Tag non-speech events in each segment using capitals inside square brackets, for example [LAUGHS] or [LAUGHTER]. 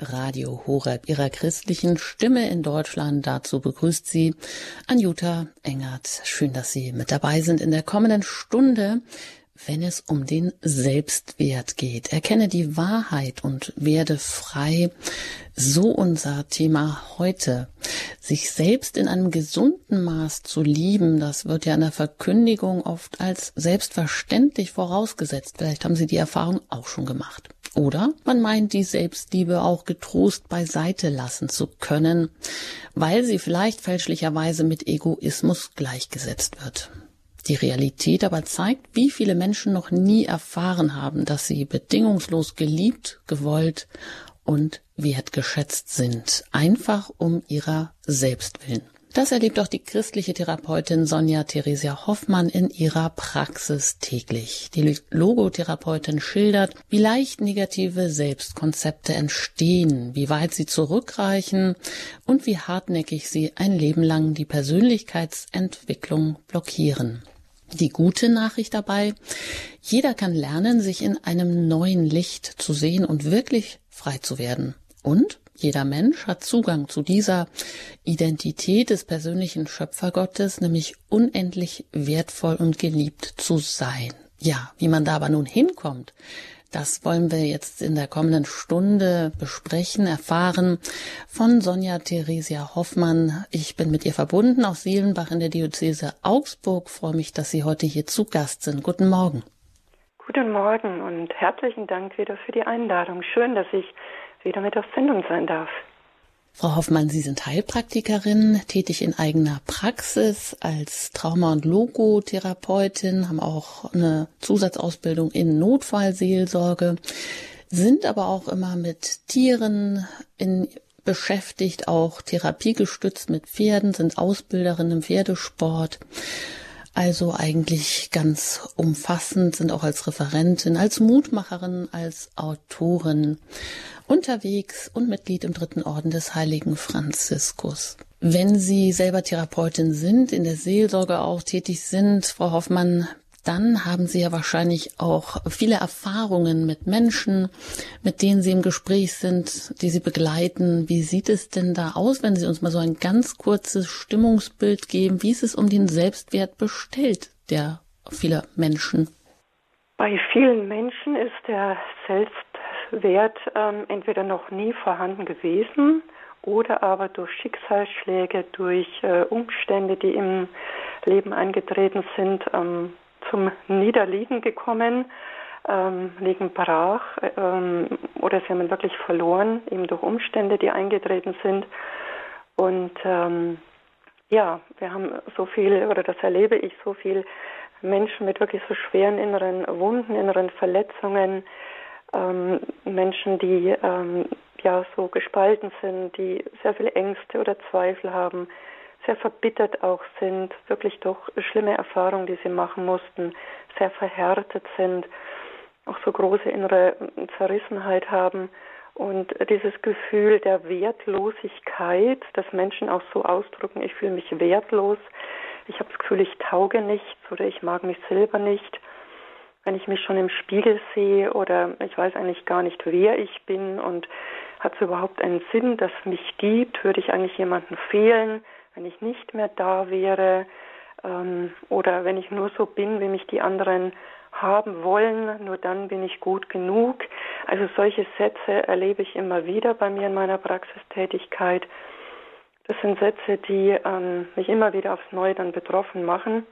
Radio Horeb, ihrer christlichen Stimme in Deutschland. Dazu begrüßt sie Anjuta Engert. Schön, dass Sie mit dabei sind in der kommenden Stunde wenn es um den Selbstwert geht. Erkenne die Wahrheit und werde frei. So unser Thema heute. Sich selbst in einem gesunden Maß zu lieben, das wird ja in der Verkündigung oft als selbstverständlich vorausgesetzt. Vielleicht haben Sie die Erfahrung auch schon gemacht. Oder man meint, die Selbstliebe auch getrost beiseite lassen zu können, weil sie vielleicht fälschlicherweise mit Egoismus gleichgesetzt wird. Die Realität aber zeigt, wie viele Menschen noch nie erfahren haben, dass sie bedingungslos geliebt, gewollt und wertgeschätzt sind, einfach um ihrer selbst willen. Das erlebt auch die christliche Therapeutin Sonja Theresia Hoffmann in ihrer Praxis täglich. Die Logotherapeutin schildert, wie leicht negative Selbstkonzepte entstehen, wie weit sie zurückreichen und wie hartnäckig sie ein Leben lang die Persönlichkeitsentwicklung blockieren. Die gute Nachricht dabei, jeder kann lernen, sich in einem neuen Licht zu sehen und wirklich frei zu werden. Und jeder Mensch hat Zugang zu dieser Identität des persönlichen Schöpfergottes, nämlich unendlich wertvoll und geliebt zu sein. Ja, wie man da aber nun hinkommt, das wollen wir jetzt in der kommenden Stunde besprechen, erfahren von Sonja Theresia Hoffmann. Ich bin mit ihr verbunden aus Seelenbach in der Diözese Augsburg. Freue mich, dass Sie heute hier zu Gast sind. Guten Morgen. Guten Morgen und herzlichen Dank wieder für die Einladung. Schön, dass ich wieder mit auf Sendung sein darf. Frau Hoffmann, Sie sind Heilpraktikerin, tätig in eigener Praxis als Trauma- und Logotherapeutin, haben auch eine Zusatzausbildung in Notfallseelsorge, sind aber auch immer mit Tieren in, beschäftigt, auch therapiegestützt mit Pferden, sind Ausbilderin im Pferdesport. Also eigentlich ganz umfassend, sind auch als Referentin, als Mutmacherin, als Autorin unterwegs und Mitglied im dritten Orden des heiligen Franziskus. Wenn Sie selber Therapeutin sind, in der Seelsorge auch tätig sind, Frau Hoffmann, dann haben Sie ja wahrscheinlich auch viele Erfahrungen mit Menschen, mit denen Sie im Gespräch sind, die Sie begleiten. Wie sieht es denn da aus, wenn Sie uns mal so ein ganz kurzes Stimmungsbild geben? Wie ist es um den Selbstwert bestellt der vieler Menschen? Bei vielen Menschen ist der Selbst Wert ähm, entweder noch nie vorhanden gewesen oder aber durch Schicksalsschläge, durch äh, Umstände, die im Leben eingetreten sind, ähm, zum Niederliegen gekommen, ähm, liegen brach ähm, oder sie haben ihn wirklich verloren, eben durch Umstände, die eingetreten sind. Und ähm, ja, wir haben so viel, oder das erlebe ich, so viel Menschen mit wirklich so schweren inneren Wunden, inneren Verletzungen, ähm, Menschen, die ähm, ja so gespalten sind, die sehr viele Ängste oder Zweifel haben, sehr verbittert auch sind, wirklich doch schlimme Erfahrungen, die sie machen mussten, sehr verhärtet sind, auch so große innere Zerrissenheit haben und dieses Gefühl der Wertlosigkeit, dass Menschen auch so ausdrücken, ich fühle mich wertlos, ich habe das Gefühl, ich tauge nichts oder ich mag mich selber nicht wenn ich mich schon im Spiegel sehe oder ich weiß eigentlich gar nicht, wer ich bin und hat es überhaupt einen Sinn, dass es mich gibt? Würde ich eigentlich jemandem fehlen, wenn ich nicht mehr da wäre? Ähm, oder wenn ich nur so bin, wie mich die anderen haben wollen, nur dann bin ich gut genug. Also solche Sätze erlebe ich immer wieder bei mir in meiner Praxistätigkeit. Das sind Sätze, die ähm, mich immer wieder aufs Neue dann betroffen machen.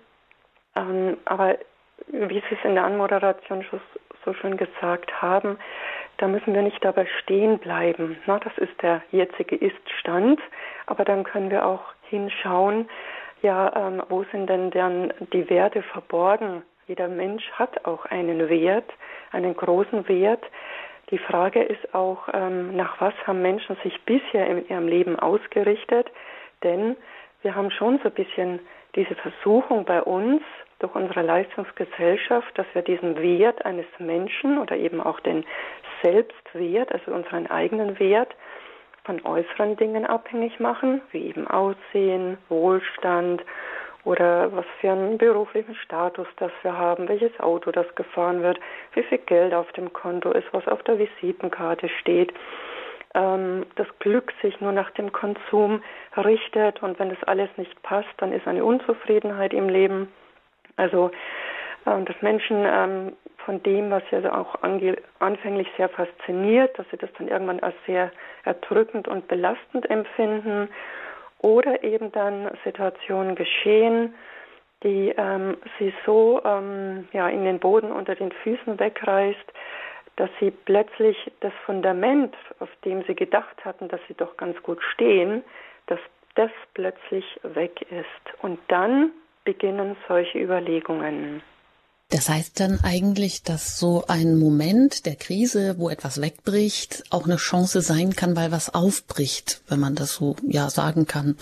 Ähm, aber wie Sie es in der Anmoderation schon so schön gesagt haben, da müssen wir nicht dabei stehen bleiben. Na, das ist der jetzige Iststand, aber dann können wir auch hinschauen, ja, ähm, wo sind denn dann die Werte verborgen? Jeder Mensch hat auch einen Wert, einen großen Wert. Die Frage ist auch, ähm, nach was haben Menschen sich bisher in ihrem Leben ausgerichtet? Denn wir haben schon so ein bisschen diese Versuchung bei uns, durch unsere Leistungsgesellschaft, dass wir diesen Wert eines Menschen oder eben auch den Selbstwert, also unseren eigenen Wert, von äußeren Dingen abhängig machen, wie eben Aussehen, Wohlstand oder was für einen beruflichen Status das wir haben, welches Auto das gefahren wird, wie viel Geld auf dem Konto ist, was auf der Visitenkarte steht. ähm, das Glück sich nur nach dem Konsum richtet und wenn das alles nicht passt, dann ist eine Unzufriedenheit im Leben. Also ähm, dass Menschen ähm, von dem, was sie auch anfänglich sehr fasziniert, dass sie das dann irgendwann als sehr erdrückend und belastend empfinden oder eben dann Situationen geschehen, die ähm, sie so ähm, ja, in den Boden unter den Füßen wegreißt, dass sie plötzlich das Fundament, auf dem sie gedacht hatten, dass sie doch ganz gut stehen, dass das plötzlich weg ist. Und dann beginnen solche Überlegungen. Das heißt dann eigentlich, dass so ein Moment der Krise, wo etwas wegbricht, auch eine Chance sein kann, weil was aufbricht, wenn man das so ja sagen kann.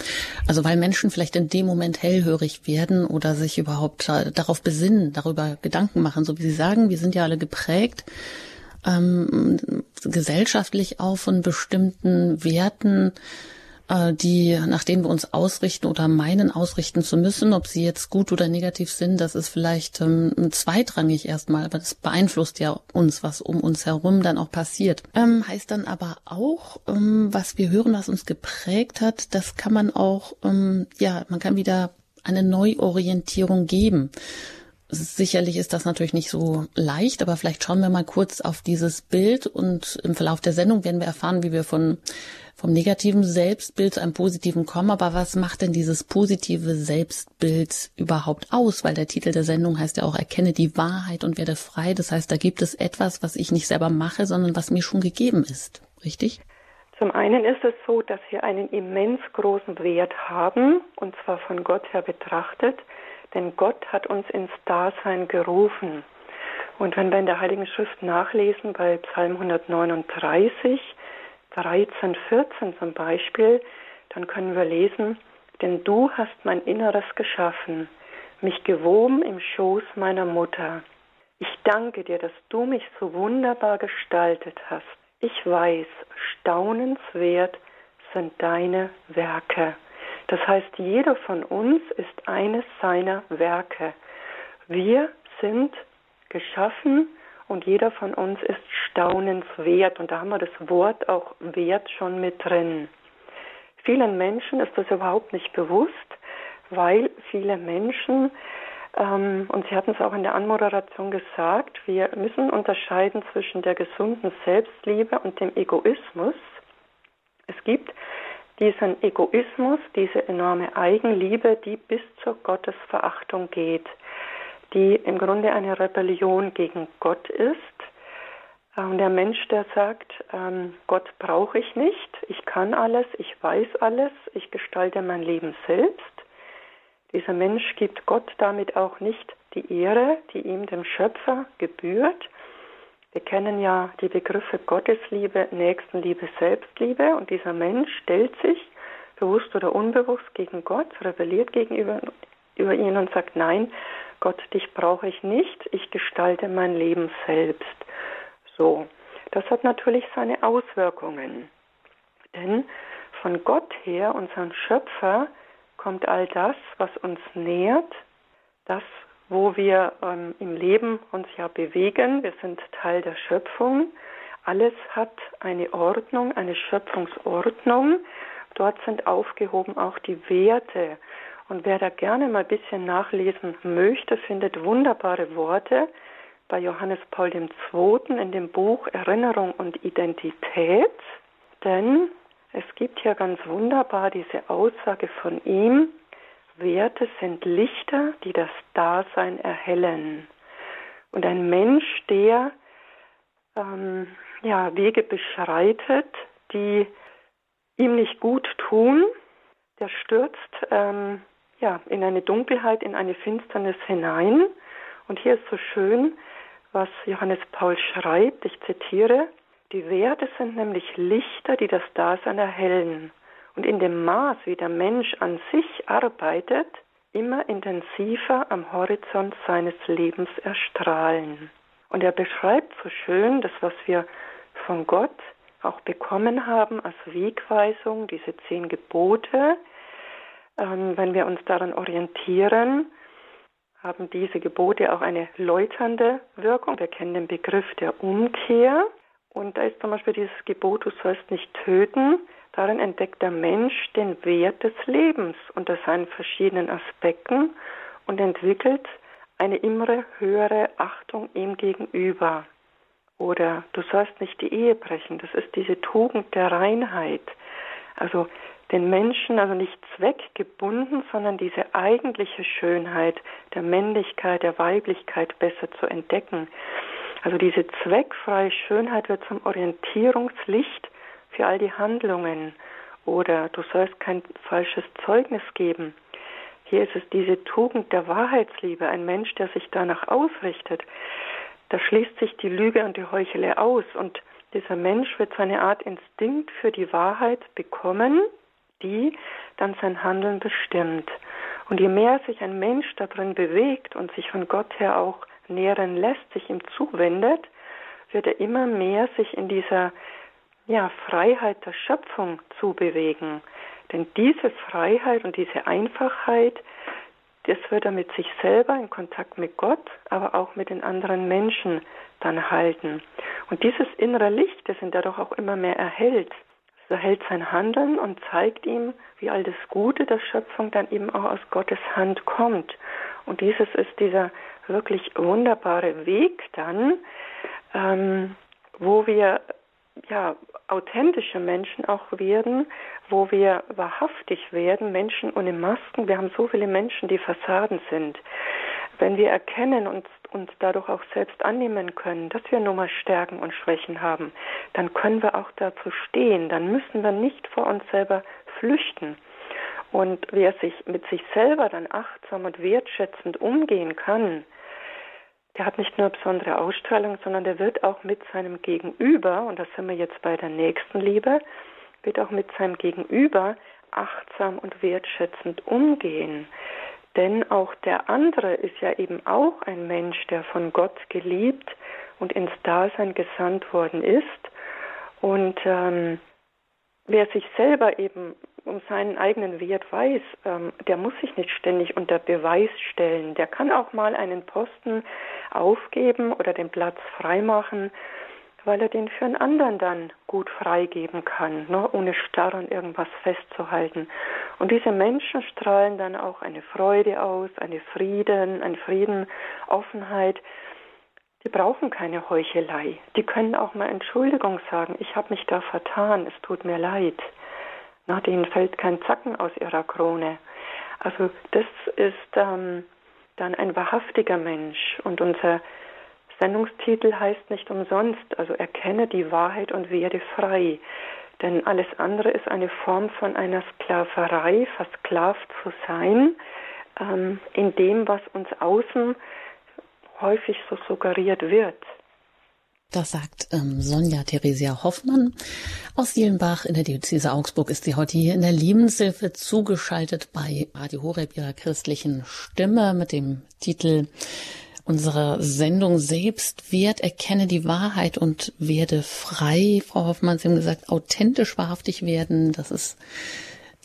Also weil Menschen vielleicht in dem Moment hellhörig werden oder sich überhaupt darauf besinnen, darüber Gedanken machen, so wie Sie sagen, wir sind ja alle geprägt ähm, gesellschaftlich auch von bestimmten Werten, äh, die, nach denen wir uns ausrichten oder meinen ausrichten zu müssen, ob sie jetzt gut oder negativ sind, das ist vielleicht ähm, zweitrangig erstmal, aber das beeinflusst ja uns, was um uns herum dann auch passiert. Ähm, heißt dann aber auch, ähm, was wir hören, was uns geprägt hat, das kann man auch, ähm, ja, man kann wieder eine Neuorientierung geben. Sicherlich ist das natürlich nicht so leicht, aber vielleicht schauen wir mal kurz auf dieses Bild und im Verlauf der Sendung werden wir erfahren, wie wir von vom negativen Selbstbild zu einem positiven kommen. Aber was macht denn dieses positive Selbstbild überhaupt aus? Weil der Titel der Sendung heißt ja auch Erkenne die Wahrheit und werde frei. Das heißt, da gibt es etwas, was ich nicht selber mache, sondern was mir schon gegeben ist. Richtig? Zum einen ist es so, dass wir einen immens großen Wert haben, und zwar von Gott her betrachtet, denn Gott hat uns ins Dasein gerufen. Und wenn wir in der Heiligen Schrift nachlesen, bei Psalm 139, 13, 14 zum Beispiel, dann können wir lesen, denn du hast mein Inneres geschaffen, mich gewoben im Schoß meiner Mutter. Ich danke dir, dass du mich so wunderbar gestaltet hast. Ich weiß, staunenswert sind deine Werke. Das heißt, jeder von uns ist eines seiner Werke. Wir sind geschaffen und jeder von uns ist staunenswert. Und da haben wir das Wort auch Wert schon mit drin. Vielen Menschen ist das überhaupt nicht bewusst, weil viele Menschen, ähm, und Sie hatten es auch in der Anmoderation gesagt, wir müssen unterscheiden zwischen der gesunden Selbstliebe und dem Egoismus. Es gibt diesen Egoismus, diese enorme Eigenliebe, die bis zur Gottesverachtung geht die im Grunde eine Rebellion gegen Gott ist. Und der Mensch, der sagt, ähm, Gott brauche ich nicht, ich kann alles, ich weiß alles, ich gestalte mein Leben selbst. Dieser Mensch gibt Gott damit auch nicht die Ehre, die ihm dem Schöpfer gebührt. Wir kennen ja die Begriffe Gottesliebe, Nächstenliebe, Selbstliebe und dieser Mensch stellt sich bewusst oder unbewusst gegen Gott, rebelliert gegenüber über ihn und sagt, nein, Gott, dich brauche ich nicht, ich gestalte mein Leben selbst. So, das hat natürlich seine Auswirkungen. Denn von Gott her, unseren Schöpfer, kommt all das, was uns nährt, das, wo wir ähm, im Leben uns ja bewegen. Wir sind Teil der Schöpfung. Alles hat eine Ordnung, eine Schöpfungsordnung. Dort sind aufgehoben auch die Werte und wer da gerne mal ein bisschen nachlesen möchte, findet wunderbare Worte bei Johannes Paul II. in dem Buch Erinnerung und Identität. Denn es gibt hier ganz wunderbar diese Aussage von ihm, Werte sind Lichter, die das Dasein erhellen. Und ein Mensch, der ähm, ja, Wege beschreitet, die ihm nicht gut tun, der stürzt ähm, ja, in eine Dunkelheit, in eine Finsternis hinein. Und hier ist so schön, was Johannes Paul schreibt, ich zitiere, die Werte sind nämlich Lichter, die das Dasein erhellen und in dem Maß, wie der Mensch an sich arbeitet, immer intensiver am Horizont seines Lebens erstrahlen. Und er beschreibt so schön das, was wir von Gott auch bekommen haben als Wegweisung, diese zehn Gebote, ähm, wenn wir uns daran orientieren, haben diese Gebote auch eine läuternde Wirkung. Wir kennen den Begriff der Umkehr Und da ist zum Beispiel dieses Gebot, du sollst nicht töten. Darin entdeckt der Mensch den Wert des Lebens unter seinen verschiedenen Aspekten und entwickelt eine immer höhere Achtung ihm gegenüber. Oder du sollst nicht die Ehe brechen. Das ist diese Tugend der Reinheit. Also den Menschen also nicht zweckgebunden, sondern diese eigentliche Schönheit der Männlichkeit, der Weiblichkeit besser zu entdecken. Also diese zweckfreie Schönheit wird zum Orientierungslicht für all die Handlungen. Oder du sollst kein falsches Zeugnis geben. Hier ist es diese Tugend der Wahrheitsliebe, ein Mensch, der sich danach ausrichtet. Da schließt sich die Lüge und die Heuchelei aus und dieser Mensch wird so eine Art Instinkt für die Wahrheit bekommen, die dann sein Handeln bestimmt. Und je mehr sich ein Mensch darin bewegt und sich von Gott her auch nähren lässt, sich ihm zuwendet, wird er immer mehr sich in dieser ja, Freiheit der Schöpfung zubewegen. Denn diese Freiheit und diese Einfachheit, das wird er mit sich selber in Kontakt mit Gott, aber auch mit den anderen Menschen dann halten. Und dieses innere Licht, das ihn dadurch auch immer mehr erhält, so hält sein Handeln und zeigt ihm, wie all das Gute der Schöpfung dann eben auch aus Gottes Hand kommt. Und dieses ist dieser wirklich wunderbare Weg dann, ähm, wo wir ja authentische Menschen auch werden, wo wir wahrhaftig werden, Menschen ohne Masken. Wir haben so viele Menschen, die Fassaden sind. Wenn wir erkennen und uns dadurch auch selbst annehmen können, dass wir nun mal Stärken und Schwächen haben, dann können wir auch dazu stehen. Dann müssen wir nicht vor uns selber flüchten. Und wer sich mit sich selber dann achtsam und wertschätzend umgehen kann, der hat nicht nur besondere Ausstrahlung, sondern der wird auch mit seinem Gegenüber, und das sind wir jetzt bei der nächsten Liebe, wird auch mit seinem Gegenüber achtsam und wertschätzend umgehen. Denn auch der andere ist ja eben auch ein Mensch, der von Gott geliebt und ins Dasein gesandt worden ist. Und ähm, wer sich selber eben um seinen eigenen Wert weiß, ähm, der muss sich nicht ständig unter Beweis stellen. Der kann auch mal einen Posten aufgeben oder den Platz freimachen weil er den für einen anderen dann gut freigeben kann, ne, ohne starr an irgendwas festzuhalten. Und diese Menschen strahlen dann auch eine Freude aus, eine Frieden, ein Frieden, Offenheit. Die brauchen keine Heuchelei. Die können auch mal Entschuldigung sagen. Ich habe mich da vertan. Es tut mir leid. Na, denen fällt kein Zacken aus ihrer Krone. Also das ist ähm, dann ein wahrhaftiger Mensch. Und unser Sendungstitel heißt nicht umsonst, also erkenne die Wahrheit und werde frei. Denn alles andere ist eine Form von einer Sklaverei, versklavt zu sein, ähm, in dem, was uns außen häufig so suggeriert wird. Das sagt ähm, Sonja Theresia Hoffmann aus Jelenbach in der Diözese Augsburg. Ist sie heute hier in der Lebenshilfe zugeschaltet bei Radio Horeb ihrer christlichen Stimme mit dem Titel unsere Sendung selbst wert, erkenne die Wahrheit und werde frei. Frau Hoffmann, Sie haben gesagt, authentisch wahrhaftig werden. Das ist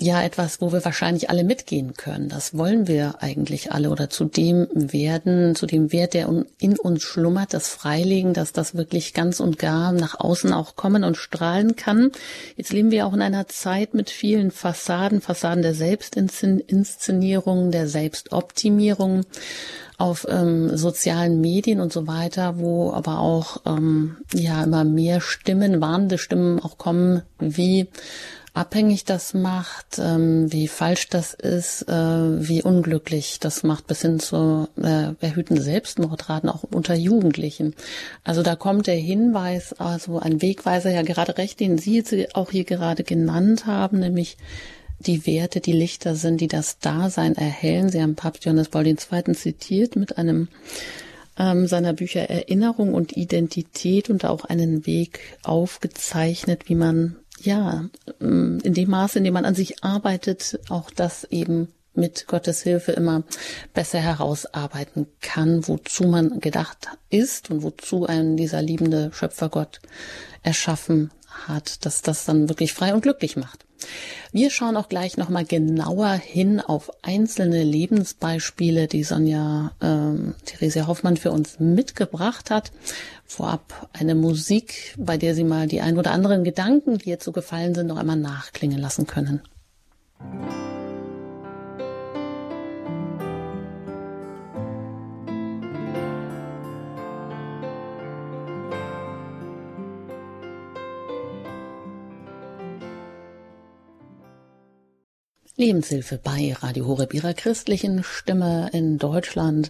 ja etwas, wo wir wahrscheinlich alle mitgehen können. Das wollen wir eigentlich alle oder zu dem werden, zu dem Wert, der in uns schlummert, das Freilegen, dass das wirklich ganz und gar nach außen auch kommen und strahlen kann. Jetzt leben wir auch in einer Zeit mit vielen Fassaden, Fassaden der Selbstinszenierung, der Selbstoptimierung auf ähm, sozialen Medien und so weiter, wo aber auch ähm, ja immer mehr Stimmen, warnende Stimmen auch kommen, wie abhängig das macht, ähm, wie falsch das ist, äh, wie unglücklich das macht, bis hin zu äh, erhöhten Selbstmordraten auch unter Jugendlichen. Also da kommt der Hinweis, also ein Wegweiser ja gerade recht, den Sie auch hier gerade genannt haben, nämlich die Werte, die Lichter sind, die das Dasein erhellen. Sie haben Papst Johannes Paul II. zitiert mit einem ähm, seiner Bücher Erinnerung und Identität und auch einen Weg aufgezeichnet, wie man ja ähm, in dem Maße, in dem man an sich arbeitet, auch das eben mit Gottes Hilfe immer besser herausarbeiten kann, wozu man gedacht ist und wozu einen dieser liebende Schöpfergott erschaffen hat, dass das dann wirklich frei und glücklich macht. Wir schauen auch gleich nochmal genauer hin auf einzelne Lebensbeispiele, die Sonja ähm, Theresia Hoffmann für uns mitgebracht hat. Vorab eine Musik, bei der Sie mal die ein oder anderen Gedanken, die so gefallen sind, noch einmal nachklingen lassen können. Musik Lebenshilfe bei Radio Horeb, ihrer christlichen Stimme in Deutschland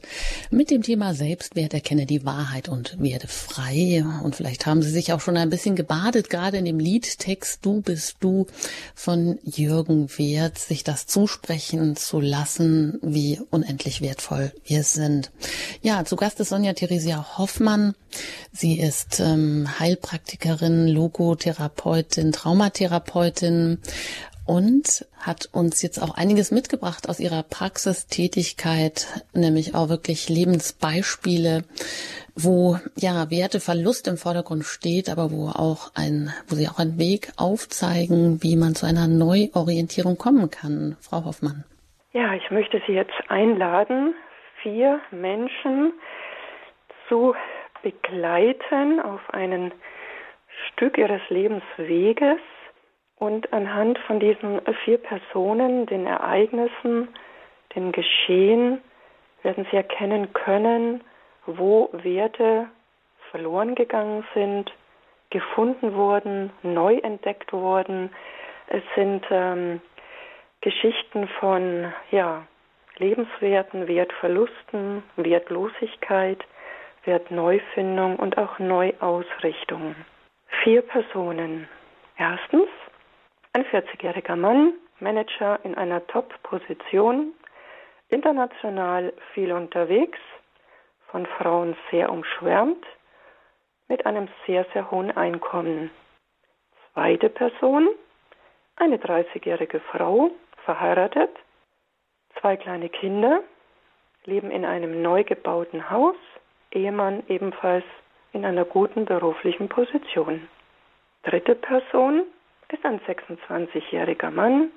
mit dem Thema Selbstwert, erkenne die Wahrheit und werde frei. Und vielleicht haben Sie sich auch schon ein bisschen gebadet, gerade in dem Liedtext Du bist du von Jürgen Wert, sich das zusprechen zu lassen, wie unendlich wertvoll wir sind. Ja, zu Gast ist Sonja Theresia Hoffmann. Sie ist ähm, Heilpraktikerin, Logotherapeutin, Traumatherapeutin, und hat uns jetzt auch einiges mitgebracht aus ihrer Praxistätigkeit, nämlich auch wirklich Lebensbeispiele, wo ja Werteverlust im Vordergrund steht, aber wo auch ein, wo sie auch einen Weg aufzeigen, wie man zu einer Neuorientierung kommen kann. Frau Hoffmann. Ja, ich möchte Sie jetzt einladen, vier Menschen zu begleiten auf ein Stück ihres Lebensweges und anhand von diesen vier Personen, den Ereignissen, dem Geschehen, werden Sie erkennen können, wo Werte verloren gegangen sind, gefunden wurden, neu entdeckt wurden. Es sind ähm, Geschichten von ja, Lebenswerten, Wertverlusten, Wertlosigkeit, Wertneufindung und auch Neuausrichtung. Vier Personen. Erstens ein 40-jähriger Mann, Manager in einer Top-Position, international viel unterwegs, von Frauen sehr umschwärmt, mit einem sehr, sehr hohen Einkommen. Zweite Person, eine 30-jährige Frau, verheiratet, zwei kleine Kinder, leben in einem neu gebauten Haus, Ehemann ebenfalls in einer guten beruflichen Position. Dritte Person, ist ein 26-jähriger Mann.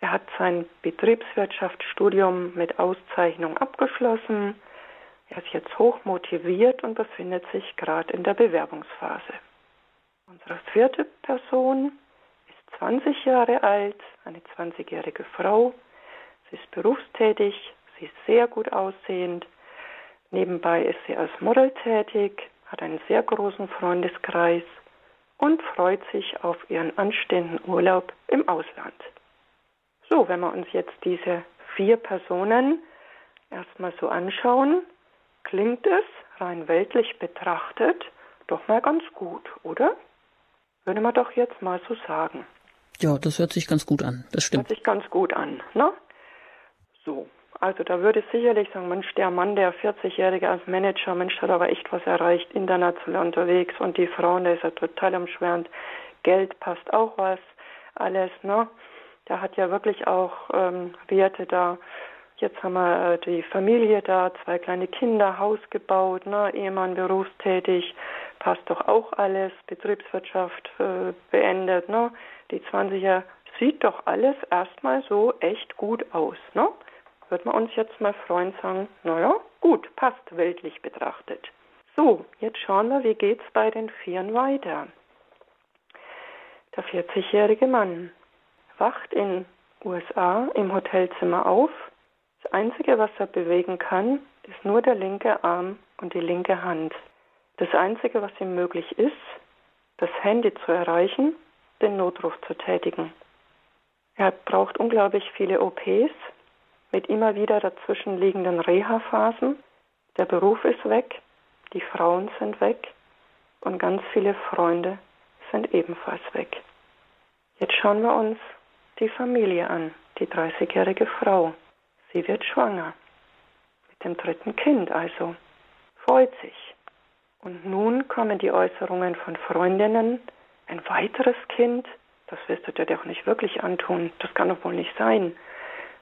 Er hat sein Betriebswirtschaftsstudium mit Auszeichnung abgeschlossen. Er ist jetzt hoch motiviert und befindet sich gerade in der Bewerbungsphase. Unsere vierte Person ist 20 Jahre alt, eine 20-jährige Frau. Sie ist berufstätig, sie ist sehr gut aussehend. Nebenbei ist sie als Model tätig, hat einen sehr großen Freundeskreis und freut sich auf ihren anstehenden Urlaub im Ausland. So, wenn wir uns jetzt diese vier Personen erstmal so anschauen, klingt es rein weltlich betrachtet doch mal ganz gut, oder? Würde man doch jetzt mal so sagen. Ja, das hört sich ganz gut an. Das stimmt. Hört sich ganz gut an, ne? So, also da würde ich sicherlich sagen, Mensch, der Mann, der 40-Jährige als Manager, Mensch, hat aber echt was erreicht, international unterwegs und die Frauen, der ist ja total umschwärmt. Geld passt auch was, alles, ne? Der hat ja wirklich auch ähm, Werte da. Jetzt haben wir äh, die Familie da, zwei kleine Kinder, Haus gebaut, ne? Ehemann berufstätig, passt doch auch alles, Betriebswirtschaft äh, beendet, ne? Die 20er sieht doch alles erstmal so echt gut aus, ne? Wird man uns jetzt mal freuen sagen, naja, gut, passt weltlich betrachtet. So, jetzt schauen wir, wie geht's bei den Vieren weiter. Der 40-jährige Mann wacht in USA im Hotelzimmer auf. Das Einzige, was er bewegen kann, ist nur der linke Arm und die linke Hand. Das Einzige, was ihm möglich ist, das Handy zu erreichen, den Notruf zu tätigen. Er braucht unglaublich viele OPs, mit immer wieder dazwischen liegenden Reha-Phasen. Der Beruf ist weg, die Frauen sind weg und ganz viele Freunde sind ebenfalls weg. Jetzt schauen wir uns die Familie an, die 30-jährige Frau. Sie wird schwanger. Mit dem dritten Kind also. Freut sich. Und nun kommen die Äußerungen von Freundinnen. Ein weiteres Kind? Das wirst du dir doch nicht wirklich antun. Das kann doch wohl nicht sein.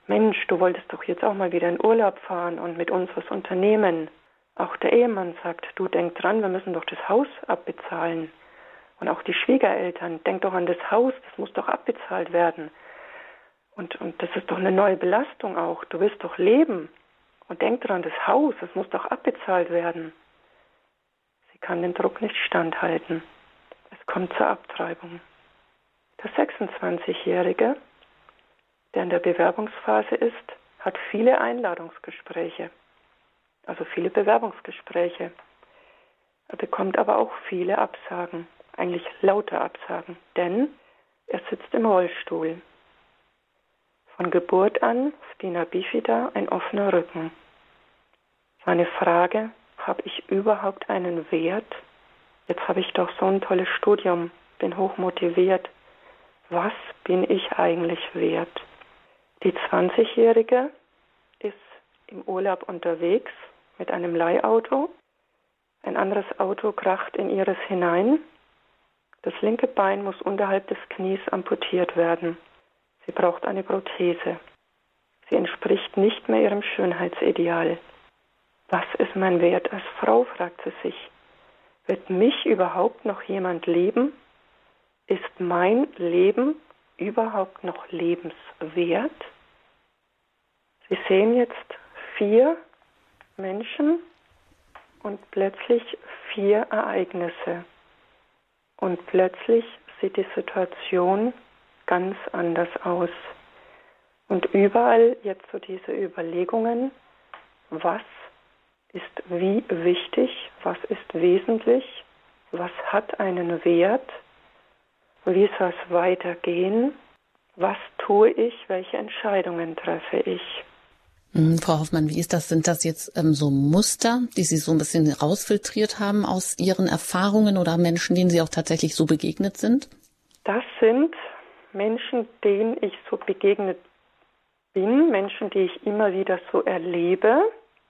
Mensch, du wolltest doch jetzt auch mal wieder in Urlaub fahren und mit uns was unternehmen. Auch der Ehemann sagt, du denk dran, wir müssen doch das Haus abbezahlen. Und auch die Schwiegereltern, denk doch an das Haus, das muss doch abbezahlt werden. Und, und das ist doch eine neue Belastung auch. Du willst doch leben. Und denk dran, das Haus, das muss doch abbezahlt werden. Sie kann den Druck nicht standhalten. Es kommt zur Abtreibung. Der 26-Jährige, der in der Bewerbungsphase ist, hat viele Einladungsgespräche, also viele Bewerbungsgespräche. Er bekommt aber auch viele Absagen, eigentlich lauter Absagen, denn er sitzt im Rollstuhl. Von Geburt an Spina bifida ein offener Rücken. Seine Frage, habe ich überhaupt einen Wert? Jetzt habe ich doch so ein tolles Studium, bin hoch motiviert. Was bin ich eigentlich wert? Die 20-Jährige ist im Urlaub unterwegs mit einem Leihauto. Ein anderes Auto kracht in ihres hinein. Das linke Bein muss unterhalb des Knies amputiert werden. Sie braucht eine Prothese. Sie entspricht nicht mehr ihrem Schönheitsideal. Was ist mein Wert als Frau, fragt sie sich. Wird mich überhaupt noch jemand lieben? Ist mein Leben überhaupt noch lebenswert? Sie sehen jetzt vier Menschen und plötzlich vier Ereignisse. Und plötzlich sieht die Situation ganz anders aus. Und überall jetzt so diese Überlegungen, was ist wie wichtig, was ist wesentlich, was hat einen Wert, wie soll es weitergehen, was tue ich, welche Entscheidungen treffe ich. Mhm, Frau Hoffmann, wie ist das? Sind das jetzt ähm, so Muster, die Sie so ein bisschen rausfiltriert haben aus Ihren Erfahrungen oder Menschen, denen Sie auch tatsächlich so begegnet sind? Das sind Menschen, denen ich so begegnet bin, Menschen, die ich immer wieder so erlebe,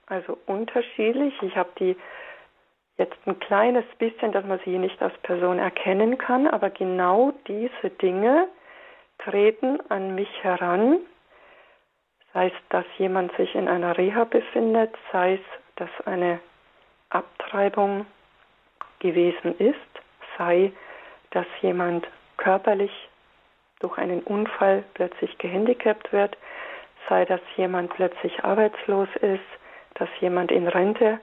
also unterschiedlich. Ich habe die jetzt ein kleines bisschen, dass man sie nicht als Person erkennen kann, aber genau diese Dinge treten an mich heran, sei es, dass jemand sich in einer Reha befindet, sei es, dass eine Abtreibung gewesen ist, sei, dass jemand körperlich durch einen Unfall plötzlich gehandicapt wird, sei, dass jemand plötzlich arbeitslos ist, dass jemand in Rente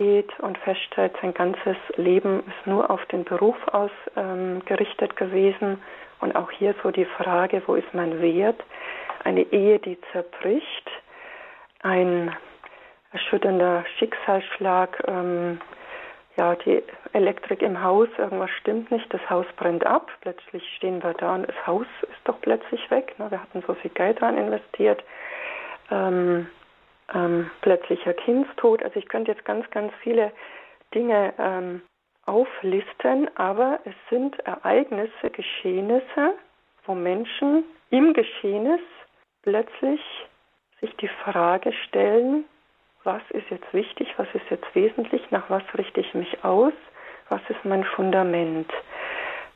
geht und feststellt, sein ganzes Leben ist nur auf den Beruf ausgerichtet ähm, gewesen. Und auch hier so die Frage, wo ist mein Wert? Eine Ehe, die zerbricht, ein erschütternder Schicksalsschlag, ähm, ja, die Elektrik im Haus, irgendwas stimmt nicht, das Haus brennt ab, plötzlich stehen wir da und das Haus ist doch plötzlich weg. Ne? Wir hatten so viel Geld dran investiert. Ähm, ähm, plötzlicher Kindstod. Also ich könnte jetzt ganz, ganz viele Dinge ähm, auflisten, aber es sind Ereignisse, Geschehnisse, wo Menschen im Geschehnis plötzlich sich die Frage stellen, was ist jetzt wichtig, was ist jetzt wesentlich, nach was richte ich mich aus, was ist mein Fundament.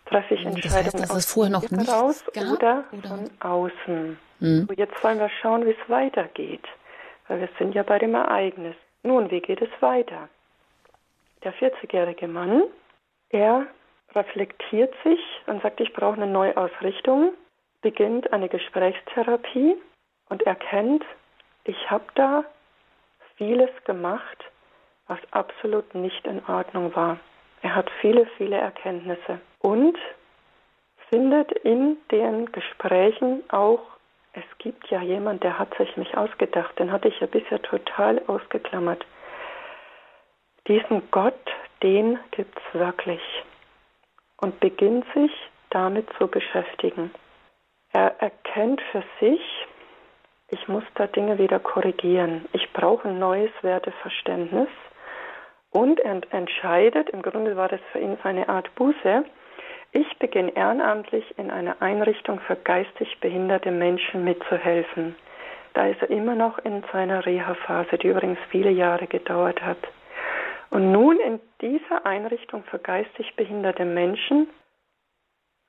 Treffe ich Entscheidungen das heißt, aus vorher noch nicht raus oder, oder, von außen. Hm. So, jetzt wollen wir schauen, wie es weitergeht, weil wir sind ja bei dem Ereignis. Nun, wie geht es weiter? Der 40-jährige Mann, er reflektiert sich und sagt, ich brauche eine Neuausrichtung, beginnt eine Gesprächstherapie und erkennt, ich habe da vieles gemacht, was absolut nicht in Ordnung war. Er hat viele, viele Erkenntnisse und findet in den Gesprächen auch, es gibt ja jemand, der hat sich mich ausgedacht, den hatte ich ja bisher total ausgeklammert. Diesen Gott, den gibt es wirklich und beginnt sich damit zu beschäftigen. Er erkennt für sich, ich muss da Dinge wieder korrigieren. Ich brauche ein neues Werteverständnis. Und er entscheidet, im Grunde war das für ihn seine Art Buße, ich beginne ehrenamtlich in einer Einrichtung für geistig behinderte Menschen mitzuhelfen. Da ist er immer noch in seiner Reha-Phase, die übrigens viele Jahre gedauert hat. Und nun in dieser Einrichtung für geistig behinderte Menschen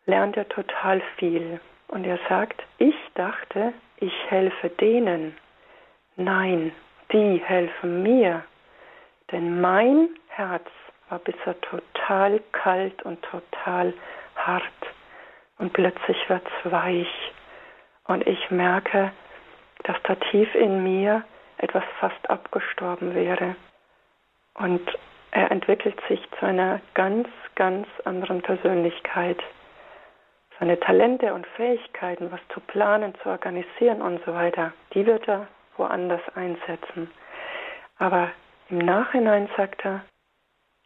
lernt er total viel. Und er sagt, ich dachte, ich helfe denen. Nein, die helfen mir. Denn mein Herz war bisher total total kalt und total hart. Und plötzlich wird es weich. Und ich merke, dass da tief in mir etwas fast abgestorben wäre. Und er entwickelt sich zu einer ganz, ganz anderen Persönlichkeit. Seine Talente und Fähigkeiten, was zu planen, zu organisieren und so weiter, die wird er woanders einsetzen. Aber im Nachhinein sagt er,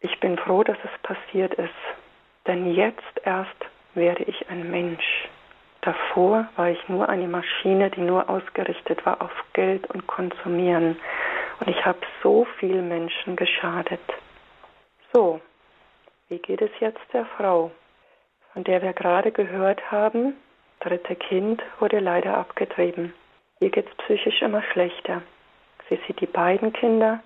ich bin froh, dass es passiert ist, denn jetzt erst werde ich ein Mensch. Davor war ich nur eine Maschine, die nur ausgerichtet war auf Geld und Konsumieren. Und ich habe so viel Menschen geschadet. So, wie geht es jetzt der Frau, von der wir gerade gehört haben, dritte Kind wurde leider abgetrieben. Ihr geht es psychisch immer schlechter. Sie sieht die beiden Kinder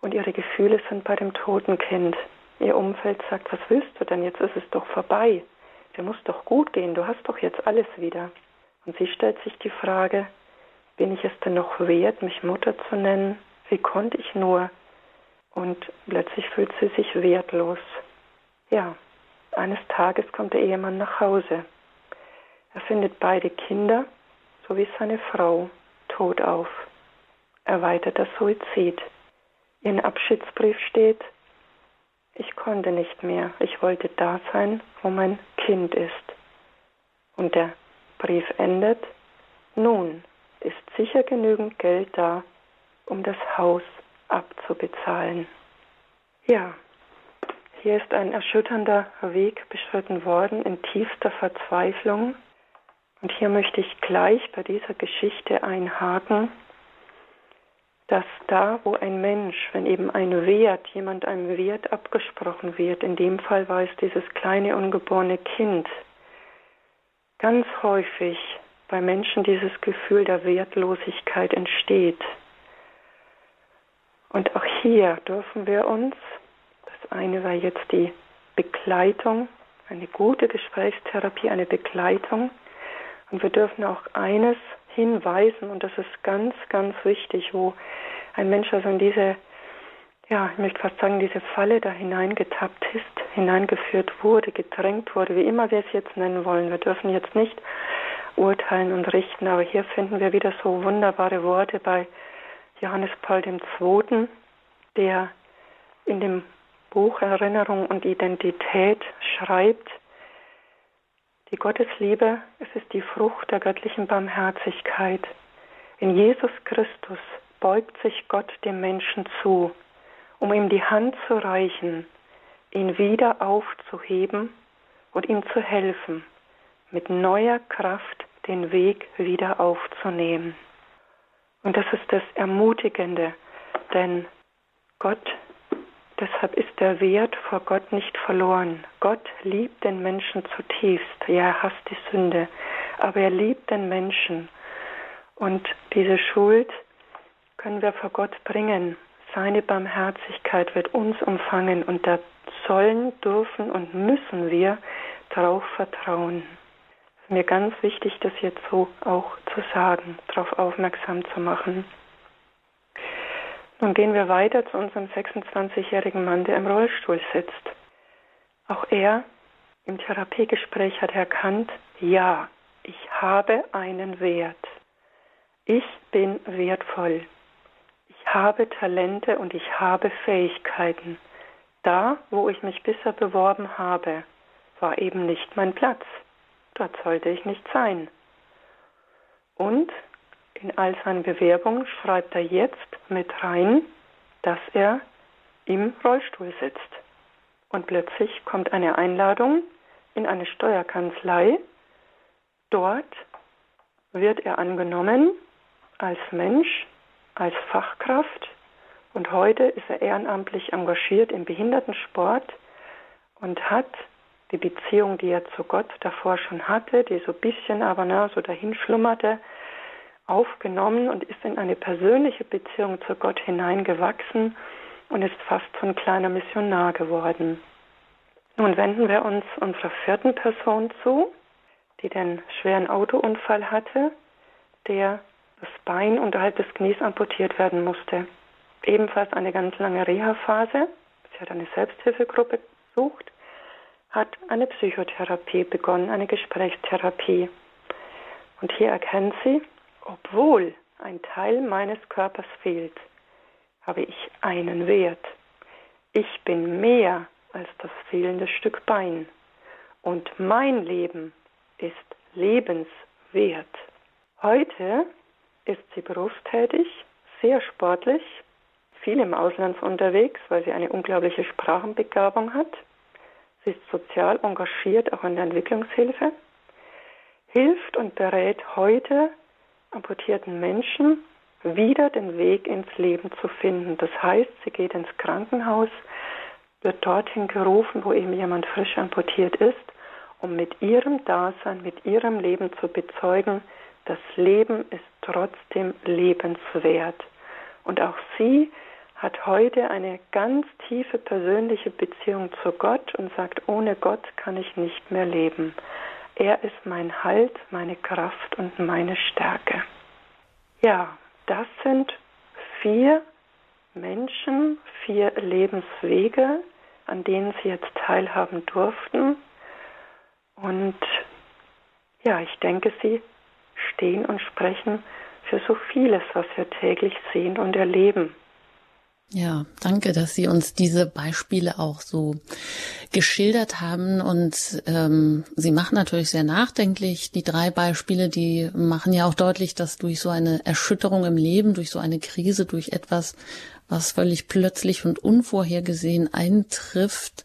und ihre Gefühle sind bei dem toten Kind. Ihr Umfeld sagt, was willst du denn? Jetzt ist es doch vorbei. Der muss doch gut gehen. Du hast doch jetzt alles wieder. Und sie stellt sich die Frage, bin ich es denn noch wert, mich Mutter zu nennen? Wie konnte ich nur? Und plötzlich fühlt sie sich wertlos. Ja, eines Tages kommt der Ehemann nach Hause. Er findet beide Kinder sowie seine Frau tot auf. Erweiterter Suizid. In Abschiedsbrief steht, ich konnte nicht mehr, ich wollte da sein, wo mein Kind ist. Und der Brief endet, nun ist sicher genügend Geld da, um das Haus abzubezahlen. Ja, hier ist ein erschütternder Weg beschritten worden in tiefster Verzweiflung und hier möchte ich gleich bei dieser Geschichte einhaken, dass da, wo ein Mensch, wenn eben ein Wert, jemand einem Wert abgesprochen wird, in dem Fall war es dieses kleine ungeborene Kind, ganz häufig bei Menschen dieses Gefühl der Wertlosigkeit entsteht. Und auch hier dürfen wir uns, das eine war jetzt die Begleitung, eine gute Gesprächstherapie, eine Begleitung, und wir dürfen auch eines hinweisen, und das ist ganz, ganz wichtig, wo ein Mensch also in diese, ja, ich möchte fast sagen, diese Falle da hineingetappt ist, hineingeführt wurde, gedrängt wurde, wie immer wir es jetzt nennen wollen. Wir dürfen jetzt nicht urteilen und richten, aber hier finden wir wieder so wunderbare Worte bei Johannes Paul II., der in dem Buch Erinnerung und Identität schreibt, die Gottesliebe, es ist die Frucht der göttlichen Barmherzigkeit. In Jesus Christus beugt sich Gott dem Menschen zu, um ihm die Hand zu reichen, ihn wieder aufzuheben und ihm zu helfen, mit neuer Kraft den Weg wieder aufzunehmen. Und das ist das Ermutigende, denn Gott Deshalb ist der Wert vor Gott nicht verloren. Gott liebt den Menschen zutiefst. Ja, er hasst die Sünde, aber er liebt den Menschen. Und diese Schuld können wir vor Gott bringen. Seine Barmherzigkeit wird uns umfangen und da sollen, dürfen und müssen wir darauf vertrauen. Es ist mir ganz wichtig, das jetzt so auch zu sagen, darauf aufmerksam zu machen. Nun gehen wir weiter zu unserem 26-jährigen Mann, der im Rollstuhl sitzt. Auch er im Therapiegespräch hat erkannt, ja, ich habe einen Wert. Ich bin wertvoll. Ich habe Talente und ich habe Fähigkeiten. Da, wo ich mich bisher beworben habe, war eben nicht mein Platz. Dort sollte ich nicht sein. Und in all seinen Bewerbungen schreibt er jetzt mit rein, dass er im Rollstuhl sitzt. Und plötzlich kommt eine Einladung in eine Steuerkanzlei. Dort wird er angenommen als Mensch, als Fachkraft und heute ist er ehrenamtlich engagiert im Behindertensport und hat die Beziehung, die er zu Gott davor schon hatte, die so ein bisschen aber na, so dahin schlummerte, aufgenommen und ist in eine persönliche Beziehung zu Gott hineingewachsen und ist fast so ein kleiner Missionar geworden. Nun wenden wir uns unserer vierten Person zu, die den schweren Autounfall hatte, der das Bein unterhalb des Knies amputiert werden musste. Ebenfalls eine ganz lange Reha-Phase. Sie hat eine Selbsthilfegruppe Sucht, hat eine Psychotherapie begonnen, eine Gesprächstherapie. Und hier erkennt sie, obwohl ein Teil meines Körpers fehlt, habe ich einen Wert. Ich bin mehr als das fehlende Stück Bein. Und mein Leben ist lebenswert. Heute ist sie berufstätig, sehr sportlich, viel im Ausland unterwegs, weil sie eine unglaubliche Sprachenbegabung hat. Sie ist sozial engagiert, auch in der Entwicklungshilfe, hilft und berät heute amputierten Menschen wieder den Weg ins Leben zu finden. Das heißt, sie geht ins Krankenhaus, wird dorthin gerufen, wo eben jemand frisch amputiert ist, um mit ihrem Dasein, mit ihrem Leben zu bezeugen, das Leben ist trotzdem lebenswert. Und auch sie hat heute eine ganz tiefe persönliche Beziehung zu Gott und sagt, ohne Gott kann ich nicht mehr leben. Er ist mein Halt, meine Kraft und meine Stärke. Ja, das sind vier Menschen, vier Lebenswege, an denen Sie jetzt teilhaben durften. Und ja, ich denke, Sie stehen und sprechen für so vieles, was wir täglich sehen und erleben. Ja, danke, dass Sie uns diese Beispiele auch so geschildert haben. Und ähm, Sie machen natürlich sehr nachdenklich. Die drei Beispiele, die machen ja auch deutlich, dass durch so eine Erschütterung im Leben, durch so eine Krise, durch etwas, was völlig plötzlich und unvorhergesehen eintrifft,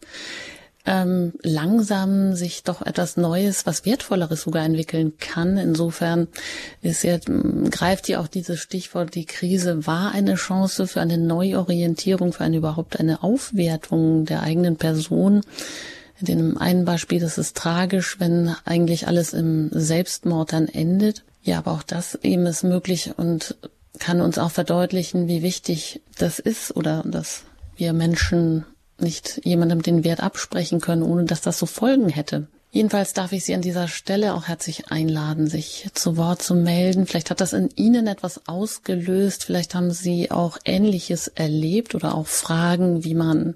ähm, langsam sich doch etwas Neues, was Wertvolleres sogar entwickeln kann. Insofern ist ja, greift ja auch dieses Stichwort, die Krise war eine Chance für eine Neuorientierung, für eine überhaupt eine Aufwertung der eigenen Person. In dem einen Beispiel, das ist tragisch, wenn eigentlich alles im Selbstmord dann endet. Ja, aber auch das eben ist möglich und kann uns auch verdeutlichen, wie wichtig das ist oder dass wir Menschen nicht jemandem den Wert absprechen können, ohne dass das so Folgen hätte. Jedenfalls darf ich Sie an dieser Stelle auch herzlich einladen, sich zu Wort zu melden. Vielleicht hat das in Ihnen etwas ausgelöst. Vielleicht haben Sie auch Ähnliches erlebt oder auch Fragen, wie man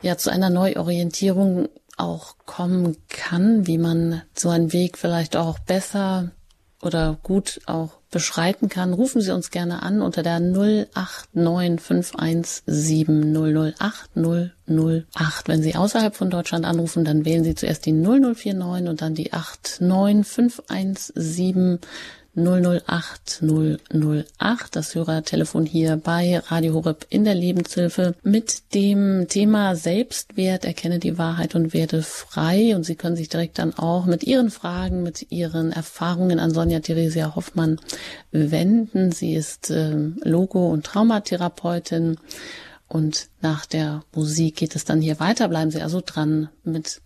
ja zu einer Neuorientierung auch kommen kann, wie man so einen Weg vielleicht auch besser oder gut auch beschreiten kann, rufen Sie uns gerne an unter der 089517008008. Wenn Sie außerhalb von Deutschland anrufen, dann wählen Sie zuerst die 0049 und dann die 89517 008 008, das Hörertelefon hier bei Radio Horeb in der Lebenshilfe mit dem Thema Selbstwert, erkenne die Wahrheit und werde frei. Und Sie können sich direkt dann auch mit Ihren Fragen, mit Ihren Erfahrungen an Sonja Theresia Hoffmann wenden. Sie ist äh, Logo- und Traumatherapeutin. Und nach der Musik geht es dann hier weiter. Bleiben Sie also dran mit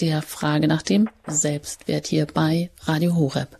der Frage nach dem Selbstwert hier bei Radio Horeb.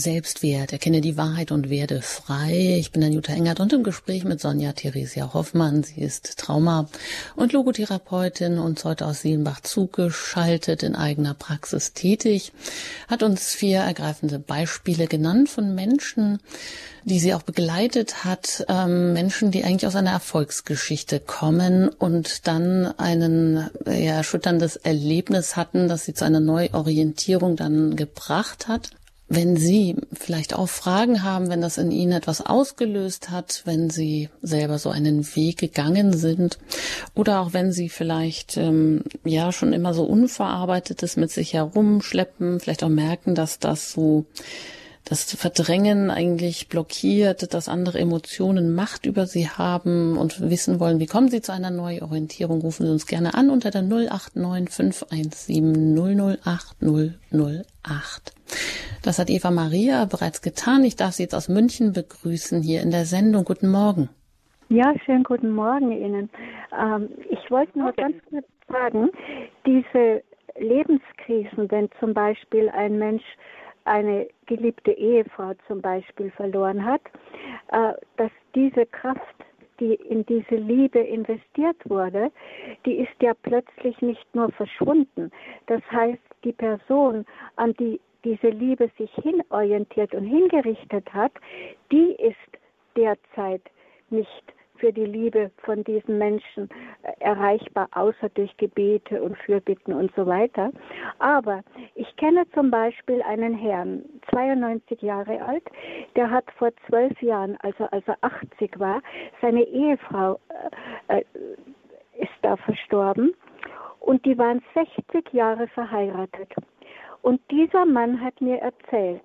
Selbstwert, erkenne die Wahrheit und werde frei. Ich bin Anjuta Engert und im Gespräch mit Sonja Theresia Hoffmann. Sie ist Trauma- und Logotherapeutin und heute aus Sielenbach zugeschaltet, in eigener Praxis tätig, hat uns vier ergreifende Beispiele genannt von Menschen, die sie auch begleitet hat, ähm, Menschen, die eigentlich aus einer Erfolgsgeschichte kommen und dann ein ja, erschütterndes Erlebnis hatten, das sie zu einer Neuorientierung dann gebracht hat. Wenn Sie vielleicht auch Fragen haben, wenn das in Ihnen etwas ausgelöst hat, wenn Sie selber so einen Weg gegangen sind oder auch wenn Sie vielleicht ähm, ja schon immer so Unverarbeitetes mit sich herumschleppen, vielleicht auch merken, dass das so das Verdrängen eigentlich blockiert, dass andere Emotionen Macht über sie haben und wissen wollen, wie kommen sie zu einer Neuorientierung, rufen Sie uns gerne an unter der 089 517 008 008. Das hat Eva Maria bereits getan. Ich darf Sie jetzt aus München begrüßen hier in der Sendung. Guten Morgen. Ja, schönen guten Morgen Ihnen. Ähm, ich wollte nur okay. ganz kurz sagen, diese Lebenskrisen, wenn zum Beispiel ein Mensch eine geliebte Ehefrau zum Beispiel verloren hat, äh, dass diese Kraft, die in diese Liebe investiert wurde, die ist ja plötzlich nicht nur verschwunden. Das heißt, die Person, an die diese Liebe sich hinorientiert und hingerichtet hat, die ist derzeit nicht für die Liebe von diesen Menschen erreichbar, außer durch Gebete und Fürbitten und so weiter. Aber ich kenne zum Beispiel einen Herrn, 92 Jahre alt, der hat vor zwölf Jahren, also als er 80 war, seine Ehefrau äh, äh, ist da verstorben und die waren 60 Jahre verheiratet. Und dieser Mann hat mir erzählt,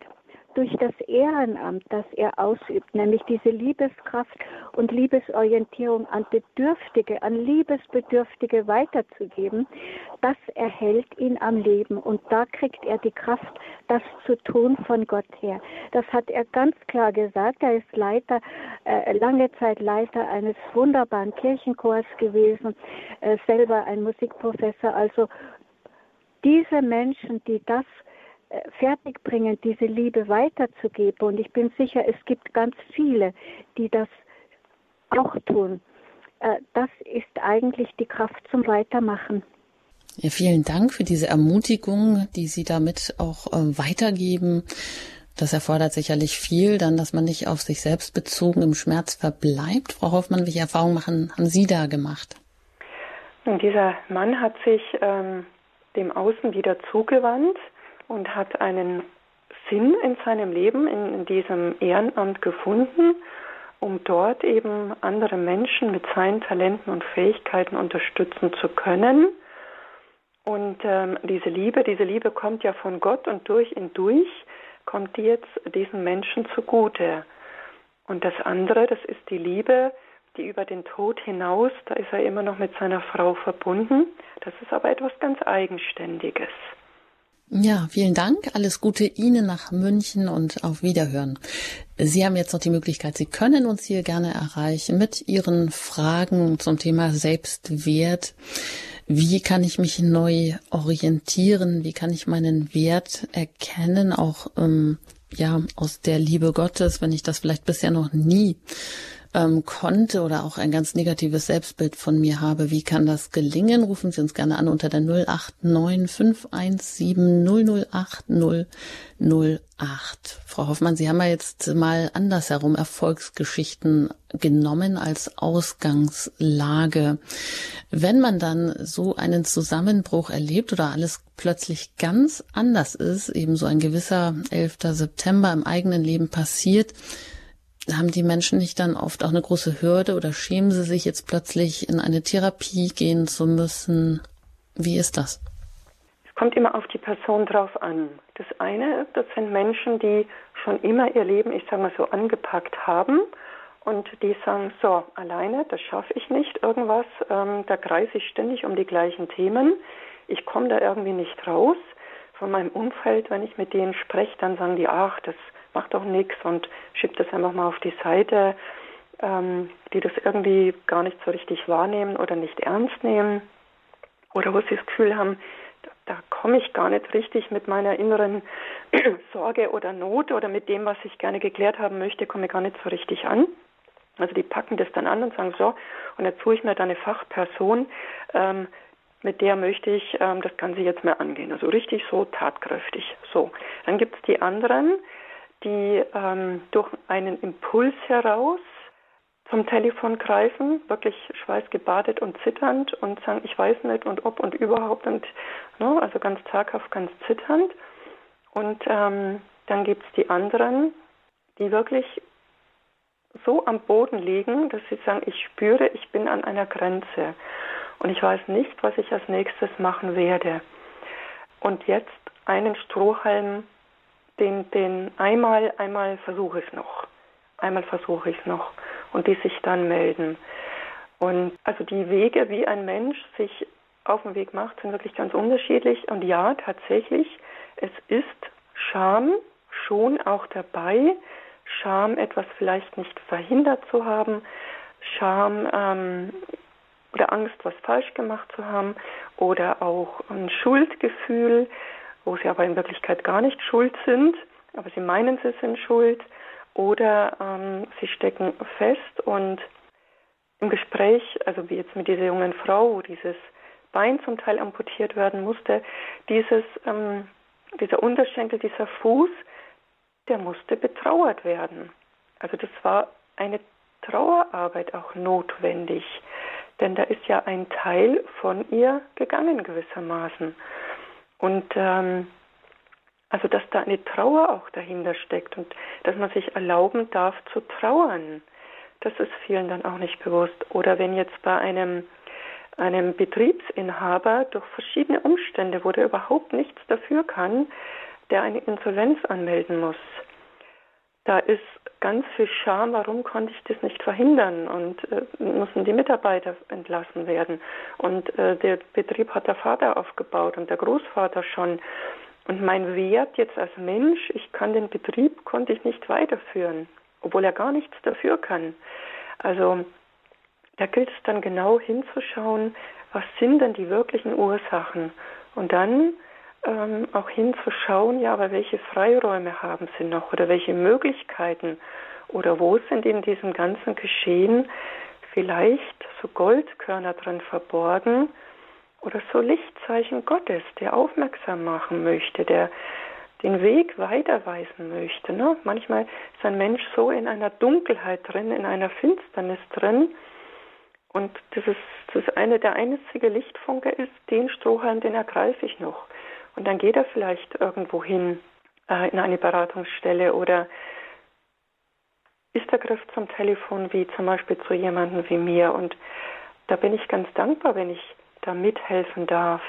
durch das Ehrenamt, das er ausübt, nämlich diese Liebeskraft und Liebesorientierung an Bedürftige, an Liebesbedürftige weiterzugeben, das erhält ihn am Leben und da kriegt er die Kraft, das zu tun von Gott her. Das hat er ganz klar gesagt. Er ist Leiter, äh, lange Zeit Leiter eines wunderbaren Kirchenchors gewesen, äh, selber ein Musikprofessor. Also diese Menschen, die das fertigbringen, diese Liebe weiterzugeben. Und ich bin sicher, es gibt ganz viele, die das auch tun. Äh, das ist eigentlich die Kraft zum Weitermachen. Ja, vielen Dank für diese Ermutigung, die Sie damit auch äh, weitergeben. Das erfordert sicherlich viel, dann, dass man nicht auf sich selbst bezogen im Schmerz verbleibt. Frau Hoffmann, welche Erfahrungen machen, haben Sie da gemacht? Und dieser Mann hat sich ähm, dem Außen wieder zugewandt und hat einen Sinn in seinem Leben, in, diesem Ehrenamt gefunden, um dort eben andere Menschen mit seinen Talenten und Fähigkeiten unterstützen zu können. Und ähm, diese Liebe, diese Liebe kommt ja von Gott und durch und durch kommt die jetzt diesen Menschen zugute. Und das andere, das ist die Liebe, die über den Tod hinaus, da ist er immer noch mit seiner Frau verbunden. Das ist aber etwas ganz Eigenständiges. Ja, vielen Dank. Alles Gute Ihnen nach München und auf Wiederhören. Sie haben jetzt noch die Möglichkeit, Sie können uns hier gerne erreichen mit Ihren Fragen zum Thema Selbstwert. Wie kann ich mich neu orientieren? Wie kann ich meinen Wert erkennen? Auch ähm, ja aus der Liebe Gottes, wenn ich das vielleicht bisher noch nie ähm, konnte oder auch ein ganz negatives Selbstbild von mir habe. Wie kann das gelingen? Rufen Sie uns gerne an unter der 089 517 008 008. Frau Hoffmann, Sie haben ja jetzt mal andersherum Erfolgsgeschichten genommen als Ausgangslage. Wenn man dann so einen Zusammenbruch erlebt oder alles plötzlich ganz anders ist, eben so ein gewisser 11. September im eigenen Leben passiert, haben die Menschen nicht dann oft auch eine große Hürde oder schämen sie sich jetzt plötzlich in eine Therapie gehen zu müssen? Wie ist das? Es kommt immer auf die Person drauf an. Das eine, das sind Menschen, die schon immer ihr Leben, ich sage mal so, angepackt haben und die sagen, so, alleine, das schaffe ich nicht, irgendwas, ähm, da kreise ich ständig um die gleichen Themen, ich komme da irgendwie nicht raus. Von meinem Umfeld, wenn ich mit denen spreche, dann sagen die, ach, das macht doch nichts und schiebt das einfach mal auf die Seite, ähm, die das irgendwie gar nicht so richtig wahrnehmen oder nicht ernst nehmen oder wo sie das Gefühl haben, da, da komme ich gar nicht richtig mit meiner inneren [CLEARS THROAT] Sorge oder Not oder mit dem, was ich gerne geklärt haben möchte, komme ich gar nicht so richtig an. Also die packen das dann an und sagen so, und jetzt suche ich mir da eine Fachperson, ähm, mit der möchte ich ähm, das Ganze jetzt mal angehen. Also richtig so tatkräftig. So, dann gibt es die anderen, die ähm, durch einen Impuls heraus zum Telefon greifen, wirklich schweißgebadet und zitternd und sagen, ich weiß nicht und ob und überhaupt und ne, also ganz zaghaft, ganz zitternd. Und ähm, dann gibt es die anderen, die wirklich so am Boden liegen, dass sie sagen, ich spüre, ich bin an einer Grenze und ich weiß nicht, was ich als nächstes machen werde. Und jetzt einen Strohhalm den, den einmal, einmal versuche ich es noch. Einmal versuche ich es noch. Und die sich dann melden. Und also die Wege, wie ein Mensch sich auf den Weg macht, sind wirklich ganz unterschiedlich. Und ja, tatsächlich, es ist Scham schon auch dabei. Scham, etwas vielleicht nicht verhindert zu haben. Scham ähm, oder Angst, was falsch gemacht zu haben. Oder auch ein Schuldgefühl wo sie aber in Wirklichkeit gar nicht schuld sind, aber sie meinen, sie sind schuld oder ähm, sie stecken fest und im Gespräch, also wie jetzt mit dieser jungen Frau, wo dieses Bein zum Teil amputiert werden musste, dieses, ähm, dieser Unterschenkel, dieser Fuß, der musste betrauert werden. Also das war eine Trauerarbeit auch notwendig, denn da ist ja ein Teil von ihr gegangen gewissermaßen. Und ähm, also dass da eine Trauer auch dahinter steckt und dass man sich erlauben darf zu trauern, das ist vielen dann auch nicht bewusst. Oder wenn jetzt bei einem einem Betriebsinhaber durch verschiedene Umstände, wo der überhaupt nichts dafür kann, der eine Insolvenz anmelden muss. Da ist ganz viel Scham, warum konnte ich das nicht verhindern und äh, müssen die Mitarbeiter entlassen werden. Und äh, der Betrieb hat der Vater aufgebaut und der Großvater schon. Und mein Wert jetzt als Mensch, ich kann den Betrieb, konnte ich nicht weiterführen, obwohl er gar nichts dafür kann. Also da gilt es dann genau hinzuschauen, was sind denn die wirklichen Ursachen und dann ähm, auch hinzuschauen, ja, aber welche Freiräume haben sie noch oder welche Möglichkeiten oder wo sind in diesem ganzen Geschehen vielleicht so Goldkörner drin verborgen oder so Lichtzeichen Gottes, der aufmerksam machen möchte, der den Weg weiterweisen möchte. Ne? Manchmal ist ein Mensch so in einer Dunkelheit drin, in einer Finsternis drin, und das ist, das ist eine der einzige Lichtfunke ist, den Strohhalm, den ergreife ich noch. Und dann geht er vielleicht irgendwo hin äh, in eine Beratungsstelle oder ist der Griff zum Telefon wie zum Beispiel zu jemandem wie mir. Und da bin ich ganz dankbar, wenn ich da mithelfen darf.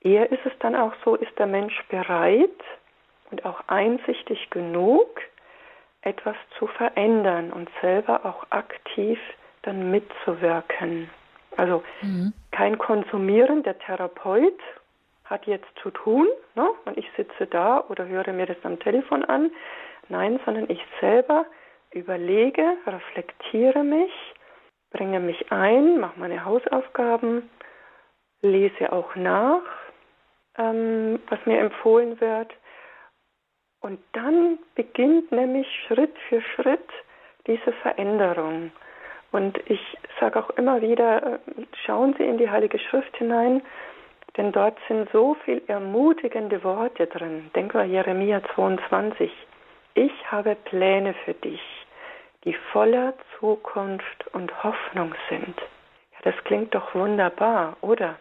Eher ist es dann auch so, ist der Mensch bereit und auch einsichtig genug, etwas zu verändern und selber auch aktiv dann mitzuwirken. Also mhm. kein Konsumieren, der Therapeut hat jetzt zu tun ne? und ich sitze da oder höre mir das am Telefon an. Nein, sondern ich selber überlege, reflektiere mich, bringe mich ein, mache meine Hausaufgaben, lese auch nach, ähm, was mir empfohlen wird. Und dann beginnt nämlich Schritt für Schritt diese Veränderung. Und ich sage auch immer wieder, äh, schauen Sie in die Heilige Schrift hinein, denn dort sind so viel ermutigende Worte drin. Denken wir Jeremia 22. Ich habe Pläne für dich, die voller Zukunft und Hoffnung sind. Ja, das klingt doch wunderbar, oder?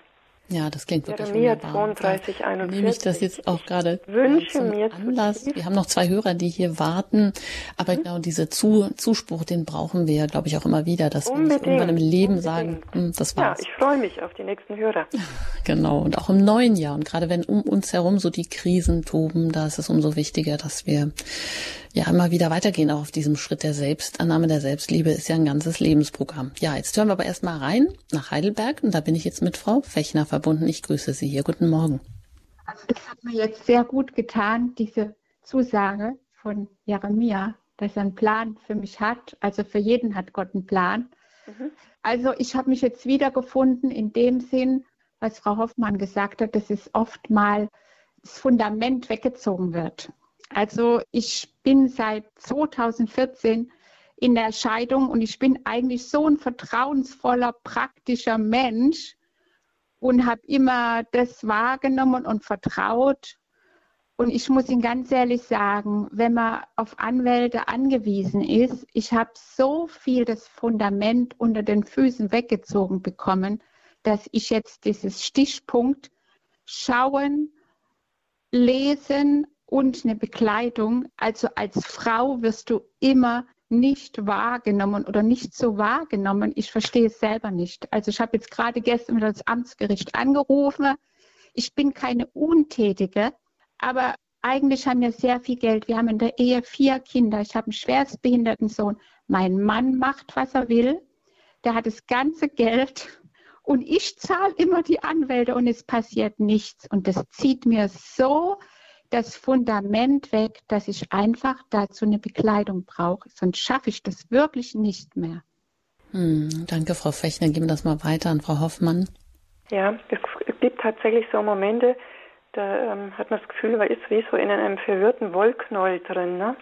Ja, das klingt wirklich Jeremia wunderbar. 32, 41. Nehme ich das jetzt auch gerade wünsche mir Anlass. Wir haben noch zwei Hörer, die hier warten, aber mhm. genau diese Zu Zuspruch, den brauchen wir, glaube ich, auch immer wieder, dass Unbedingt. wir nicht irgendwann im Leben Unbedingt. sagen, hm, das war's. Ja, ich freue mich auf die nächsten Hörer. [LAUGHS] Genau, und auch im neuen Jahr und gerade wenn um uns herum so die Krisen toben, da ist es umso wichtiger, dass wir ja immer wieder weitergehen, auch auf diesem Schritt der Selbstannahme, der Selbstliebe ist ja ein ganzes Lebensprogramm. Ja, jetzt hören wir aber erstmal rein nach Heidelberg und da bin ich jetzt mit Frau Fechner verbunden. Ich grüße Sie hier. Guten Morgen. Also das hat mir jetzt sehr gut getan, diese Zusage von Jeremia, dass er einen Plan für mich hat. Also für jeden hat Gott einen Plan. Mhm. Also ich habe mich jetzt wiedergefunden in dem Sinn, was Frau Hoffmann gesagt hat, dass es oft mal das Fundament weggezogen wird. Also ich bin seit 2014 in der Scheidung und ich bin eigentlich so ein vertrauensvoller, praktischer Mensch und habe immer das wahrgenommen und vertraut. Und ich muss Ihnen ganz ehrlich sagen, wenn man auf Anwälte angewiesen ist, ich habe so viel das Fundament unter den Füßen weggezogen bekommen, dass ich jetzt dieses Stichpunkt schauen, lesen und eine Bekleidung. Also als Frau wirst du immer nicht wahrgenommen oder nicht so wahrgenommen. Ich verstehe es selber nicht. Also ich habe jetzt gerade gestern wieder das Amtsgericht angerufen. Ich bin keine Untätige, aber eigentlich haben wir sehr viel Geld. Wir haben in der Ehe vier Kinder. Ich habe einen schwerstbehinderten Sohn. Mein Mann macht, was er will. Der hat das ganze Geld und ich zahle immer die Anwälte und es passiert nichts. Und das zieht mir so das Fundament weg, dass ich einfach dazu eine Bekleidung brauche. Sonst schaffe ich das wirklich nicht mehr. Hm, danke, Frau Fechner. Geben wir das mal weiter an Frau Hoffmann. Ja, es gibt tatsächlich so Momente, da ähm, hat man das Gefühl, man ist wie so in einem verwirrten Wollknäuel drin. Ne?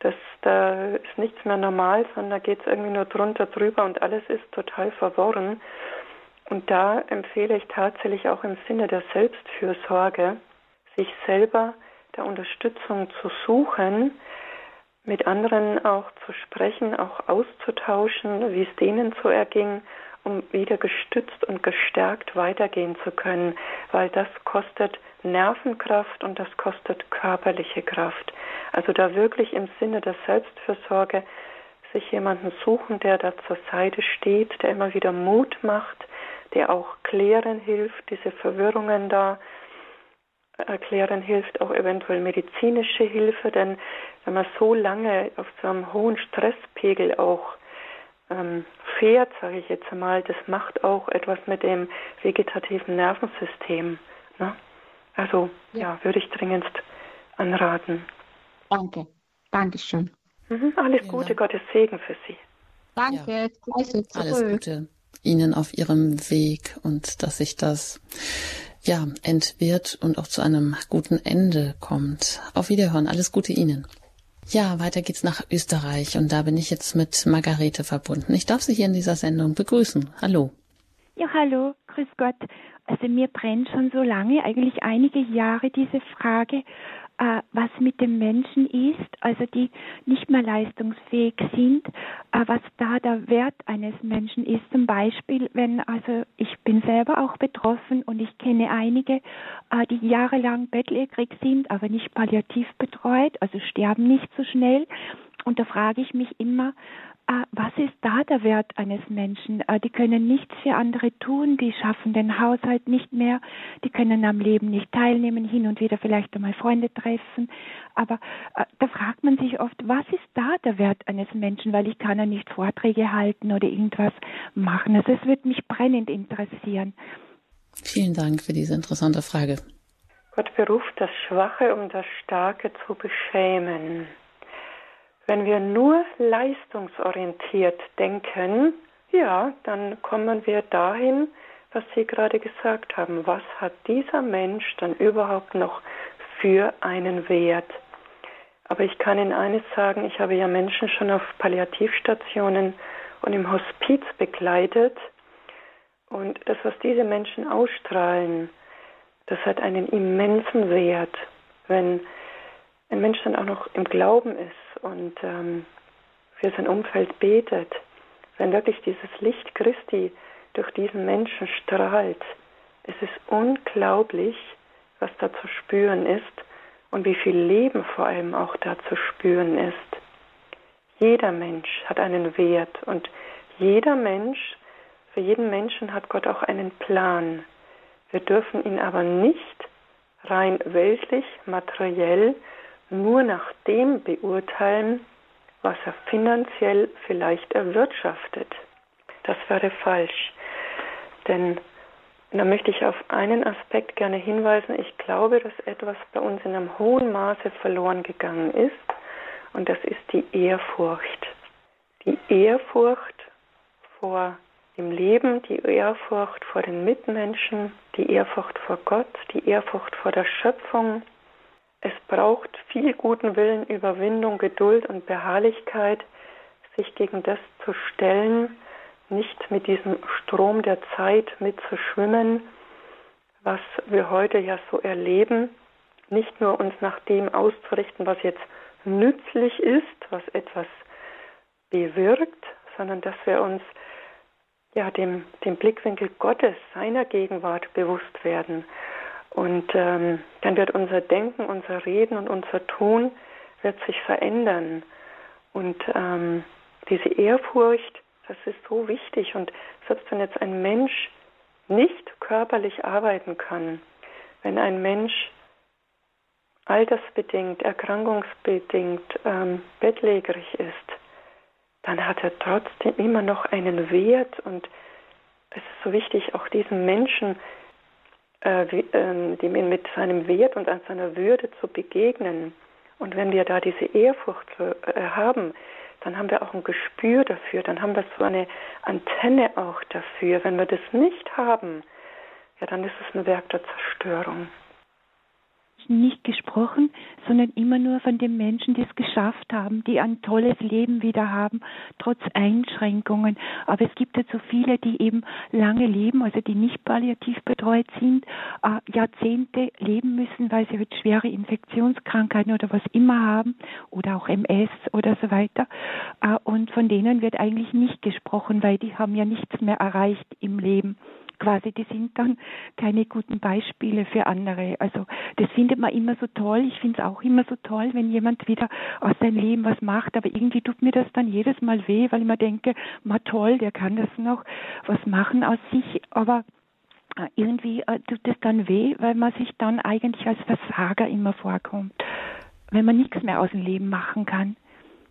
Das, da ist nichts mehr normal, sondern da geht es irgendwie nur drunter, drüber und alles ist total verworren. Und da empfehle ich tatsächlich auch im Sinne der Selbstfürsorge, sich selber der Unterstützung zu suchen, mit anderen auch zu sprechen, auch auszutauschen, wie es denen so erging, um wieder gestützt und gestärkt weitergehen zu können, weil das kostet Nervenkraft und das kostet körperliche Kraft. Also da wirklich im Sinne der Selbstfürsorge sich jemanden suchen, der da zur Seite steht, der immer wieder Mut macht, der auch klären hilft, diese Verwirrungen da erklären hilft, auch eventuell medizinische Hilfe, denn wenn man so lange auf so einem hohen Stresspegel auch ähm, fährt, sage ich jetzt einmal, das macht auch etwas mit dem vegetativen Nervensystem. Ne? Also ja. ja, würde ich dringendst anraten. Danke, Dankeschön. Mhm, alles Vielen Gute, Dank. Gottes Segen für Sie. Danke, ja. alles Gute Ihnen auf Ihrem Weg und dass sich das ja entwirrt und auch zu einem guten Ende kommt. Auf Wiederhören, alles Gute Ihnen. Ja, weiter geht's nach Österreich und da bin ich jetzt mit Margarete verbunden. Ich darf Sie hier in dieser Sendung begrüßen. Hallo. Ja, hallo, grüß Gott. Also mir brennt schon so lange, eigentlich einige Jahre diese Frage, äh, was mit dem Menschen ist, also die nicht mehr leistungsfähig sind, äh, was da der Wert eines Menschen ist. Zum Beispiel, wenn, also ich bin selber auch betroffen und ich kenne einige, äh, die jahrelang bettlägerig sind, aber nicht palliativ betreut, also sterben nicht so schnell. Und da frage ich mich immer, was ist da der Wert eines Menschen? Ah, die können nichts für andere tun, die schaffen den Haushalt nicht mehr, die können am Leben nicht teilnehmen, hin und wieder vielleicht einmal Freunde treffen. Aber ah, da fragt man sich oft, was ist da der Wert eines Menschen? Weil ich kann ja nicht Vorträge halten oder irgendwas machen. Also es wird mich brennend interessieren. Vielen Dank für diese interessante Frage. Gott beruft das Schwache, um das Starke zu beschämen. Wenn wir nur leistungsorientiert denken, ja, dann kommen wir dahin, was Sie gerade gesagt haben. Was hat dieser Mensch dann überhaupt noch für einen Wert? Aber ich kann Ihnen eines sagen, ich habe ja Menschen schon auf Palliativstationen und im Hospiz begleitet. Und das, was diese Menschen ausstrahlen, das hat einen immensen Wert. Wenn ein Mensch dann auch noch im Glauben ist und ähm, für sein Umfeld betet, wenn wirklich dieses Licht Christi durch diesen Menschen strahlt, es ist unglaublich, was da zu spüren ist und wie viel Leben vor allem auch da zu spüren ist. Jeder Mensch hat einen Wert und jeder Mensch, für jeden Menschen hat Gott auch einen Plan. Wir dürfen ihn aber nicht rein weltlich, materiell nur nach dem beurteilen, was er finanziell vielleicht erwirtschaftet. Das wäre falsch. Denn da möchte ich auf einen Aspekt gerne hinweisen. Ich glaube, dass etwas bei uns in einem hohen Maße verloren gegangen ist. Und das ist die Ehrfurcht. Die Ehrfurcht vor dem Leben, die Ehrfurcht vor den Mitmenschen, die Ehrfurcht vor Gott, die Ehrfurcht vor der Schöpfung, es braucht viel guten Willen, Überwindung, Geduld und Beharrlichkeit, sich gegen das zu stellen, nicht mit diesem Strom der Zeit mitzuschwimmen, was wir heute ja so erleben, nicht nur uns nach dem auszurichten, was jetzt nützlich ist, was etwas bewirkt, sondern dass wir uns ja dem, dem Blickwinkel Gottes, seiner Gegenwart bewusst werden und ähm, dann wird unser Denken, unser Reden und unser Tun wird sich verändern. Und ähm, diese Ehrfurcht, das ist so wichtig. Und selbst wenn jetzt ein Mensch nicht körperlich arbeiten kann, wenn ein Mensch altersbedingt, erkrankungsbedingt ähm, bettlägerig ist, dann hat er trotzdem immer noch einen Wert und es ist so wichtig, auch diesen Menschen äh, ähm, dem mit seinem Wert und an seiner Würde zu begegnen. Und wenn wir da diese Ehrfurcht äh, haben, dann haben wir auch ein Gespür dafür, dann haben wir so eine Antenne auch dafür. Wenn wir das nicht haben, ja, dann ist es ein Werk der Zerstörung. Menschen nicht gesprochen, sondern immer nur von den Menschen, die es geschafft haben, die ein tolles Leben wieder haben, trotz Einschränkungen. Aber es gibt ja so viele, die eben lange leben, also die nicht palliativ betreut sind, äh, Jahrzehnte leben müssen, weil sie schwere Infektionskrankheiten oder was immer haben oder auch MS oder so weiter. Äh, und von denen wird eigentlich nicht gesprochen, weil die haben ja nichts mehr erreicht im Leben quasi, die sind dann keine guten Beispiele für andere. Also das findet man immer so toll. Ich finde es auch immer so toll, wenn jemand wieder aus seinem Leben was macht, aber irgendwie tut mir das dann jedes Mal weh, weil ich mir denke, ma toll, der kann das noch was machen aus sich, aber äh, irgendwie äh, tut es dann weh, weil man sich dann eigentlich als Versager immer vorkommt, wenn man nichts mehr aus dem Leben machen kann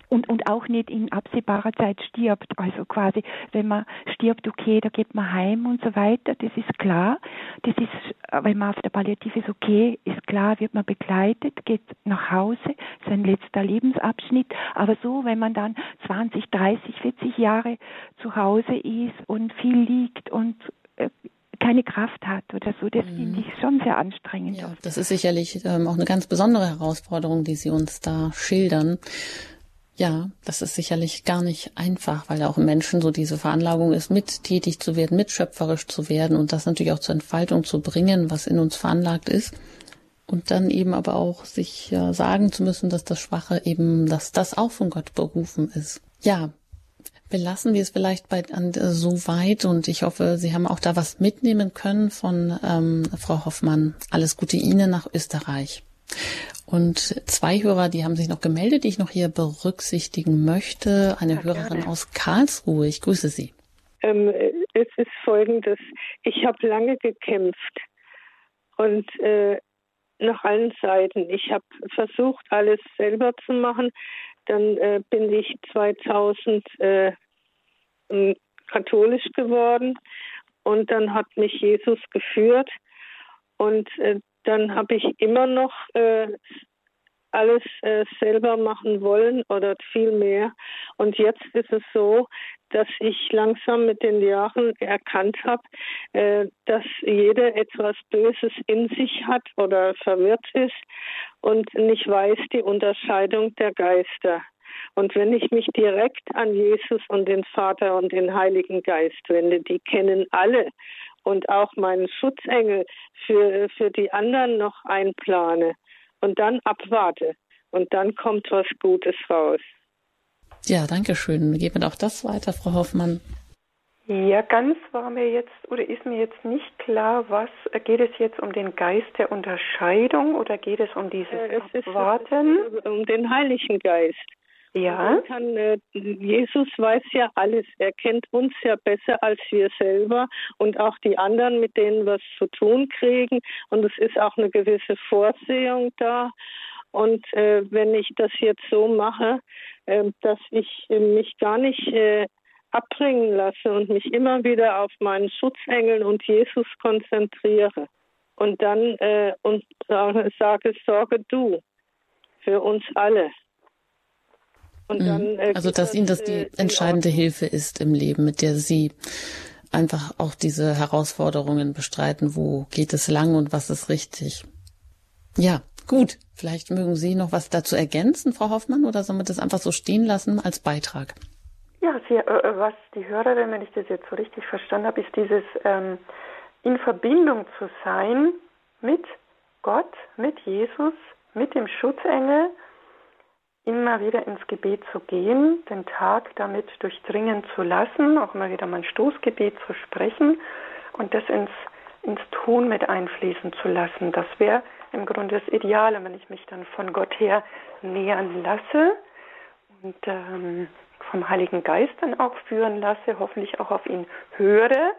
und, und auch nicht in absehbarer Zeit stirbt. Also quasi, wenn man stirbt, okay, da geht man heim und so weiter, das ist klar. Das ist, wenn man auf der Palliative ist, okay, ist klar, wird man begleitet, geht nach Hause, sein letzter Lebensabschnitt. Aber so, wenn man dann 20, 30, 40 Jahre zu Hause ist und viel liegt und äh, keine Kraft hat oder so. Das mhm. finde ich schon sehr anstrengend. Ja, das ist sicherlich ähm, auch eine ganz besondere Herausforderung, die Sie uns da schildern. Ja, das ist sicherlich gar nicht einfach, weil auch im Menschen so diese Veranlagung ist, mit tätig zu werden, mitschöpferisch zu werden und das natürlich auch zur Entfaltung zu bringen, was in uns veranlagt ist. Und dann eben aber auch sich sagen zu müssen, dass das Schwache eben, dass das auch von Gott berufen ist. Ja, belassen wir es vielleicht bei an, so weit und ich hoffe, Sie haben auch da was mitnehmen können von ähm, Frau Hoffmann. Alles Gute Ihnen nach Österreich. Und zwei Hörer, die haben sich noch gemeldet, die ich noch hier berücksichtigen möchte. Eine ja, Hörerin gerne. aus Karlsruhe. Ich grüße Sie. Ähm, es ist folgendes. Ich habe lange gekämpft und äh, nach allen Seiten. Ich habe versucht, alles selber zu machen. Dann äh, bin ich 2000 äh, katholisch geworden und dann hat mich Jesus geführt und äh, dann habe ich immer noch äh, alles äh, selber machen wollen oder viel mehr. Und jetzt ist es so, dass ich langsam mit den Jahren erkannt habe, äh, dass jeder etwas Böses in sich hat oder verwirrt ist und nicht weiß die Unterscheidung der Geister. Und wenn ich mich direkt an Jesus und den Vater und den Heiligen Geist wende, die kennen alle und auch meinen Schutzengel für, für die anderen noch einplane und dann abwarte. Und dann kommt was Gutes raus. Ja, danke schön. Geben wir auch das weiter, Frau Hoffmann. Ja, ganz war mir jetzt oder ist mir jetzt nicht klar, was geht es jetzt um den Geist der Unterscheidung oder geht es um dieses äh, es Abwarten? Ist, um den Heiligen Geist. Ja. Kann, äh, Jesus weiß ja alles. Er kennt uns ja besser als wir selber und auch die anderen, mit denen wir es zu tun kriegen. Und es ist auch eine gewisse Vorsehung da. Und äh, wenn ich das jetzt so mache, äh, dass ich mich gar nicht äh, abbringen lasse und mich immer wieder auf meinen Schutzengel und Jesus konzentriere und dann äh, und sage, sorge du für uns alle. Und dann, mhm. äh, also, dass Ihnen das die entscheidende Hilfe ist im Leben, mit der Sie einfach auch diese Herausforderungen bestreiten. Wo geht es lang und was ist richtig? Ja, gut. Vielleicht mögen Sie noch was dazu ergänzen, Frau Hoffmann, oder sollen wir das einfach so stehen lassen als Beitrag? Ja, Sie, äh, äh, was die Hörerin, wenn ich das jetzt so richtig verstanden habe, ist dieses ähm, in Verbindung zu sein mit Gott, mit Jesus, mit dem Schutzengel immer wieder ins Gebet zu gehen, den Tag damit durchdringen zu lassen, auch immer wieder mein Stoßgebet zu sprechen und das ins, ins Tun mit einfließen zu lassen. Das wäre im Grunde das Ideale, wenn ich mich dann von Gott her nähern lasse und ähm, vom Heiligen Geist dann auch führen lasse, hoffentlich auch auf ihn höre.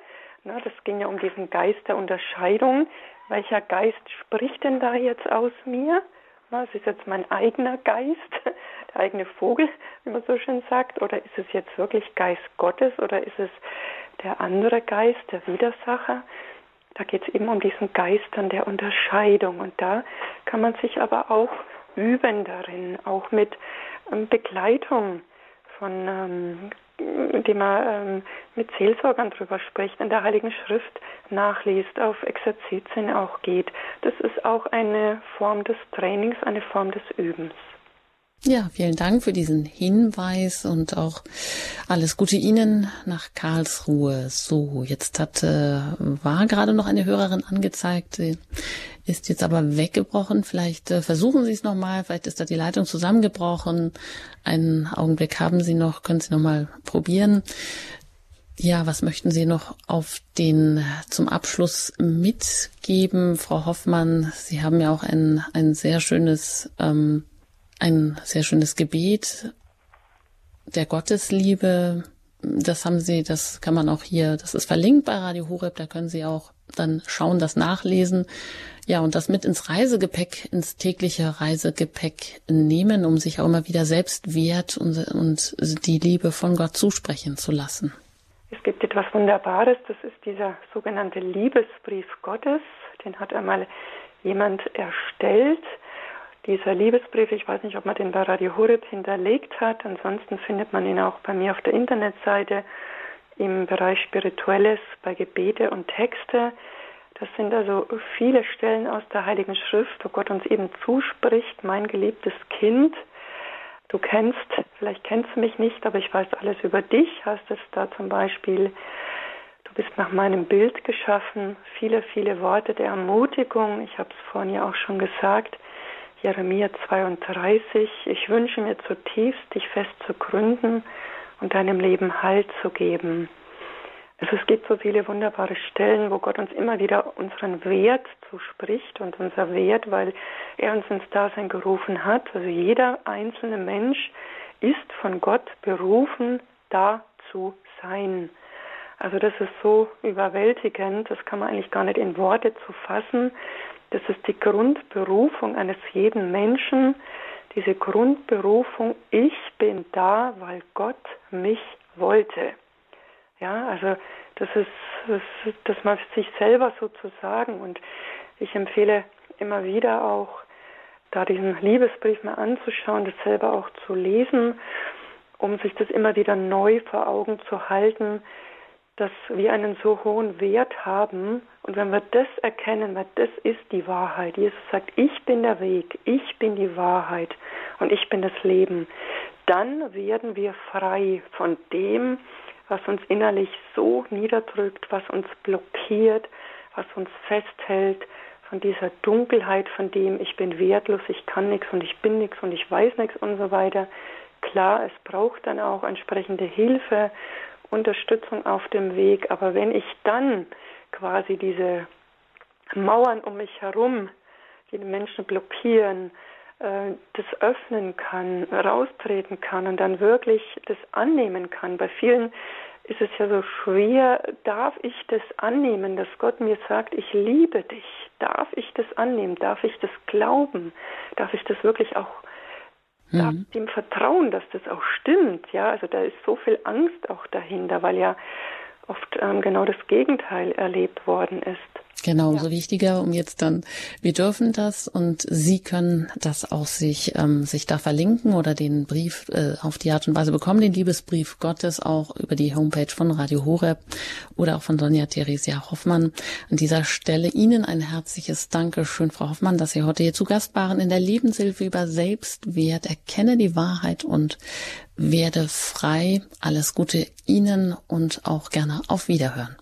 Na, das ging ja um diesen Geist der Unterscheidung. Welcher Geist spricht denn da jetzt aus mir? Es ist jetzt mein eigener Geist, [LAUGHS] der eigene Vogel, wie man so schön sagt, oder ist es jetzt wirklich Geist Gottes? Oder ist es der andere Geist, der Widersacher? Da geht es eben um diesen Geist dann der Unterscheidung. Und da kann man sich aber auch üben darin, auch mit ähm, Begleitung von ähm, dem er ähm, mit Seelsorgern drüber spricht, in der Heiligen Schrift nachliest, auf Exerzitien auch geht. Das ist auch eine Form des Trainings, eine Form des Übens. Ja, vielen Dank für diesen Hinweis und auch alles Gute Ihnen nach Karlsruhe. So, jetzt hat, äh, war gerade noch eine Hörerin angezeigt, ist jetzt aber weggebrochen. Vielleicht äh, versuchen Sie es nochmal, vielleicht ist da die Leitung zusammengebrochen. Einen Augenblick haben Sie noch, können Sie nochmal probieren. Ja, was möchten Sie noch auf den zum Abschluss mitgeben, Frau Hoffmann? Sie haben ja auch ein, ein sehr schönes ähm, ein sehr schönes Gebet der Gottesliebe. Das haben Sie, das kann man auch hier, das ist verlinkt bei Radio Horeb, da können Sie auch dann schauen, das nachlesen. Ja, und das mit ins Reisegepäck, ins tägliche Reisegepäck nehmen, um sich auch immer wieder selbst wert und, und die Liebe von Gott zusprechen zu lassen. Es gibt etwas Wunderbares, das ist dieser sogenannte Liebesbrief Gottes. Den hat einmal jemand erstellt dieser Liebesbrief, ich weiß nicht, ob man den bei Radio Horeb hinterlegt hat, ansonsten findet man ihn auch bei mir auf der Internetseite im Bereich Spirituelles bei Gebete und Texte. Das sind also viele Stellen aus der Heiligen Schrift, wo Gott uns eben zuspricht, mein geliebtes Kind. Du kennst, vielleicht kennst du mich nicht, aber ich weiß alles über dich, heißt es da zum Beispiel. Du bist nach meinem Bild geschaffen. Viele, viele Worte der Ermutigung. Ich habe es vorhin ja auch schon gesagt. Jeremia 32, ich wünsche mir zutiefst, dich fest zu gründen und deinem Leben Halt zu geben. Also es gibt so viele wunderbare Stellen, wo Gott uns immer wieder unseren Wert zuspricht und unser Wert, weil er uns ins Dasein gerufen hat. Also jeder einzelne Mensch ist von Gott berufen, da zu sein. Also das ist so überwältigend, das kann man eigentlich gar nicht in Worte zu fassen. Das ist die Grundberufung eines jeden Menschen, diese Grundberufung, ich bin da, weil Gott mich wollte. Ja, also das ist, das, dass man sich selber sozusagen und ich empfehle immer wieder auch, da diesen Liebesbrief mal anzuschauen, das selber auch zu lesen, um sich das immer wieder neu vor Augen zu halten, dass wir einen so hohen Wert haben. Und wenn wir das erkennen, weil das ist die Wahrheit. Jesus sagt, ich bin der Weg, ich bin die Wahrheit und ich bin das Leben. Dann werden wir frei von dem, was uns innerlich so niederdrückt, was uns blockiert, was uns festhält, von dieser Dunkelheit, von dem ich bin wertlos, ich kann nichts und ich bin nichts und ich weiß nichts und so weiter. Klar, es braucht dann auch entsprechende Hilfe Unterstützung auf dem Weg. Aber wenn ich dann quasi diese Mauern um mich herum, die den Menschen blockieren, äh, das öffnen kann, raustreten kann und dann wirklich das annehmen kann. Bei vielen ist es ja so schwer, darf ich das annehmen, dass Gott mir sagt, ich liebe dich? Darf ich das annehmen? Darf ich das glauben? Darf ich das wirklich auch mhm. dem Vertrauen, dass das auch stimmt. Ja, also da ist so viel Angst auch dahinter, weil ja oft ähm, genau das Gegenteil erlebt worden ist. Genau, umso ja. wichtiger, um jetzt dann, wir dürfen das und Sie können das auch sich, ähm, sich da verlinken oder den Brief äh, auf die Art und Weise bekommen, den Liebesbrief Gottes auch über die Homepage von Radio Horeb oder auch von Sonja Theresia Hoffmann. An dieser Stelle Ihnen ein herzliches Dankeschön, Frau Hoffmann, dass Sie heute hier zu Gast waren in der Lebenshilfe über Selbstwert. Erkenne die Wahrheit und werde frei. Alles Gute Ihnen und auch gerne auf Wiederhören.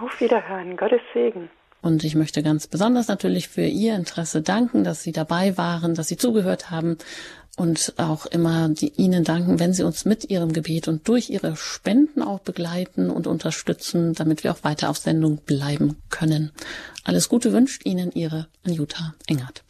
Auf Wiederhören. Gottes Segen. Und ich möchte ganz besonders natürlich für Ihr Interesse danken, dass Sie dabei waren, dass Sie zugehört haben und auch immer die, Ihnen danken, wenn Sie uns mit Ihrem Gebet und durch Ihre Spenden auch begleiten und unterstützen, damit wir auch weiter auf Sendung bleiben können. Alles Gute wünscht Ihnen Ihre Anjuta Engert.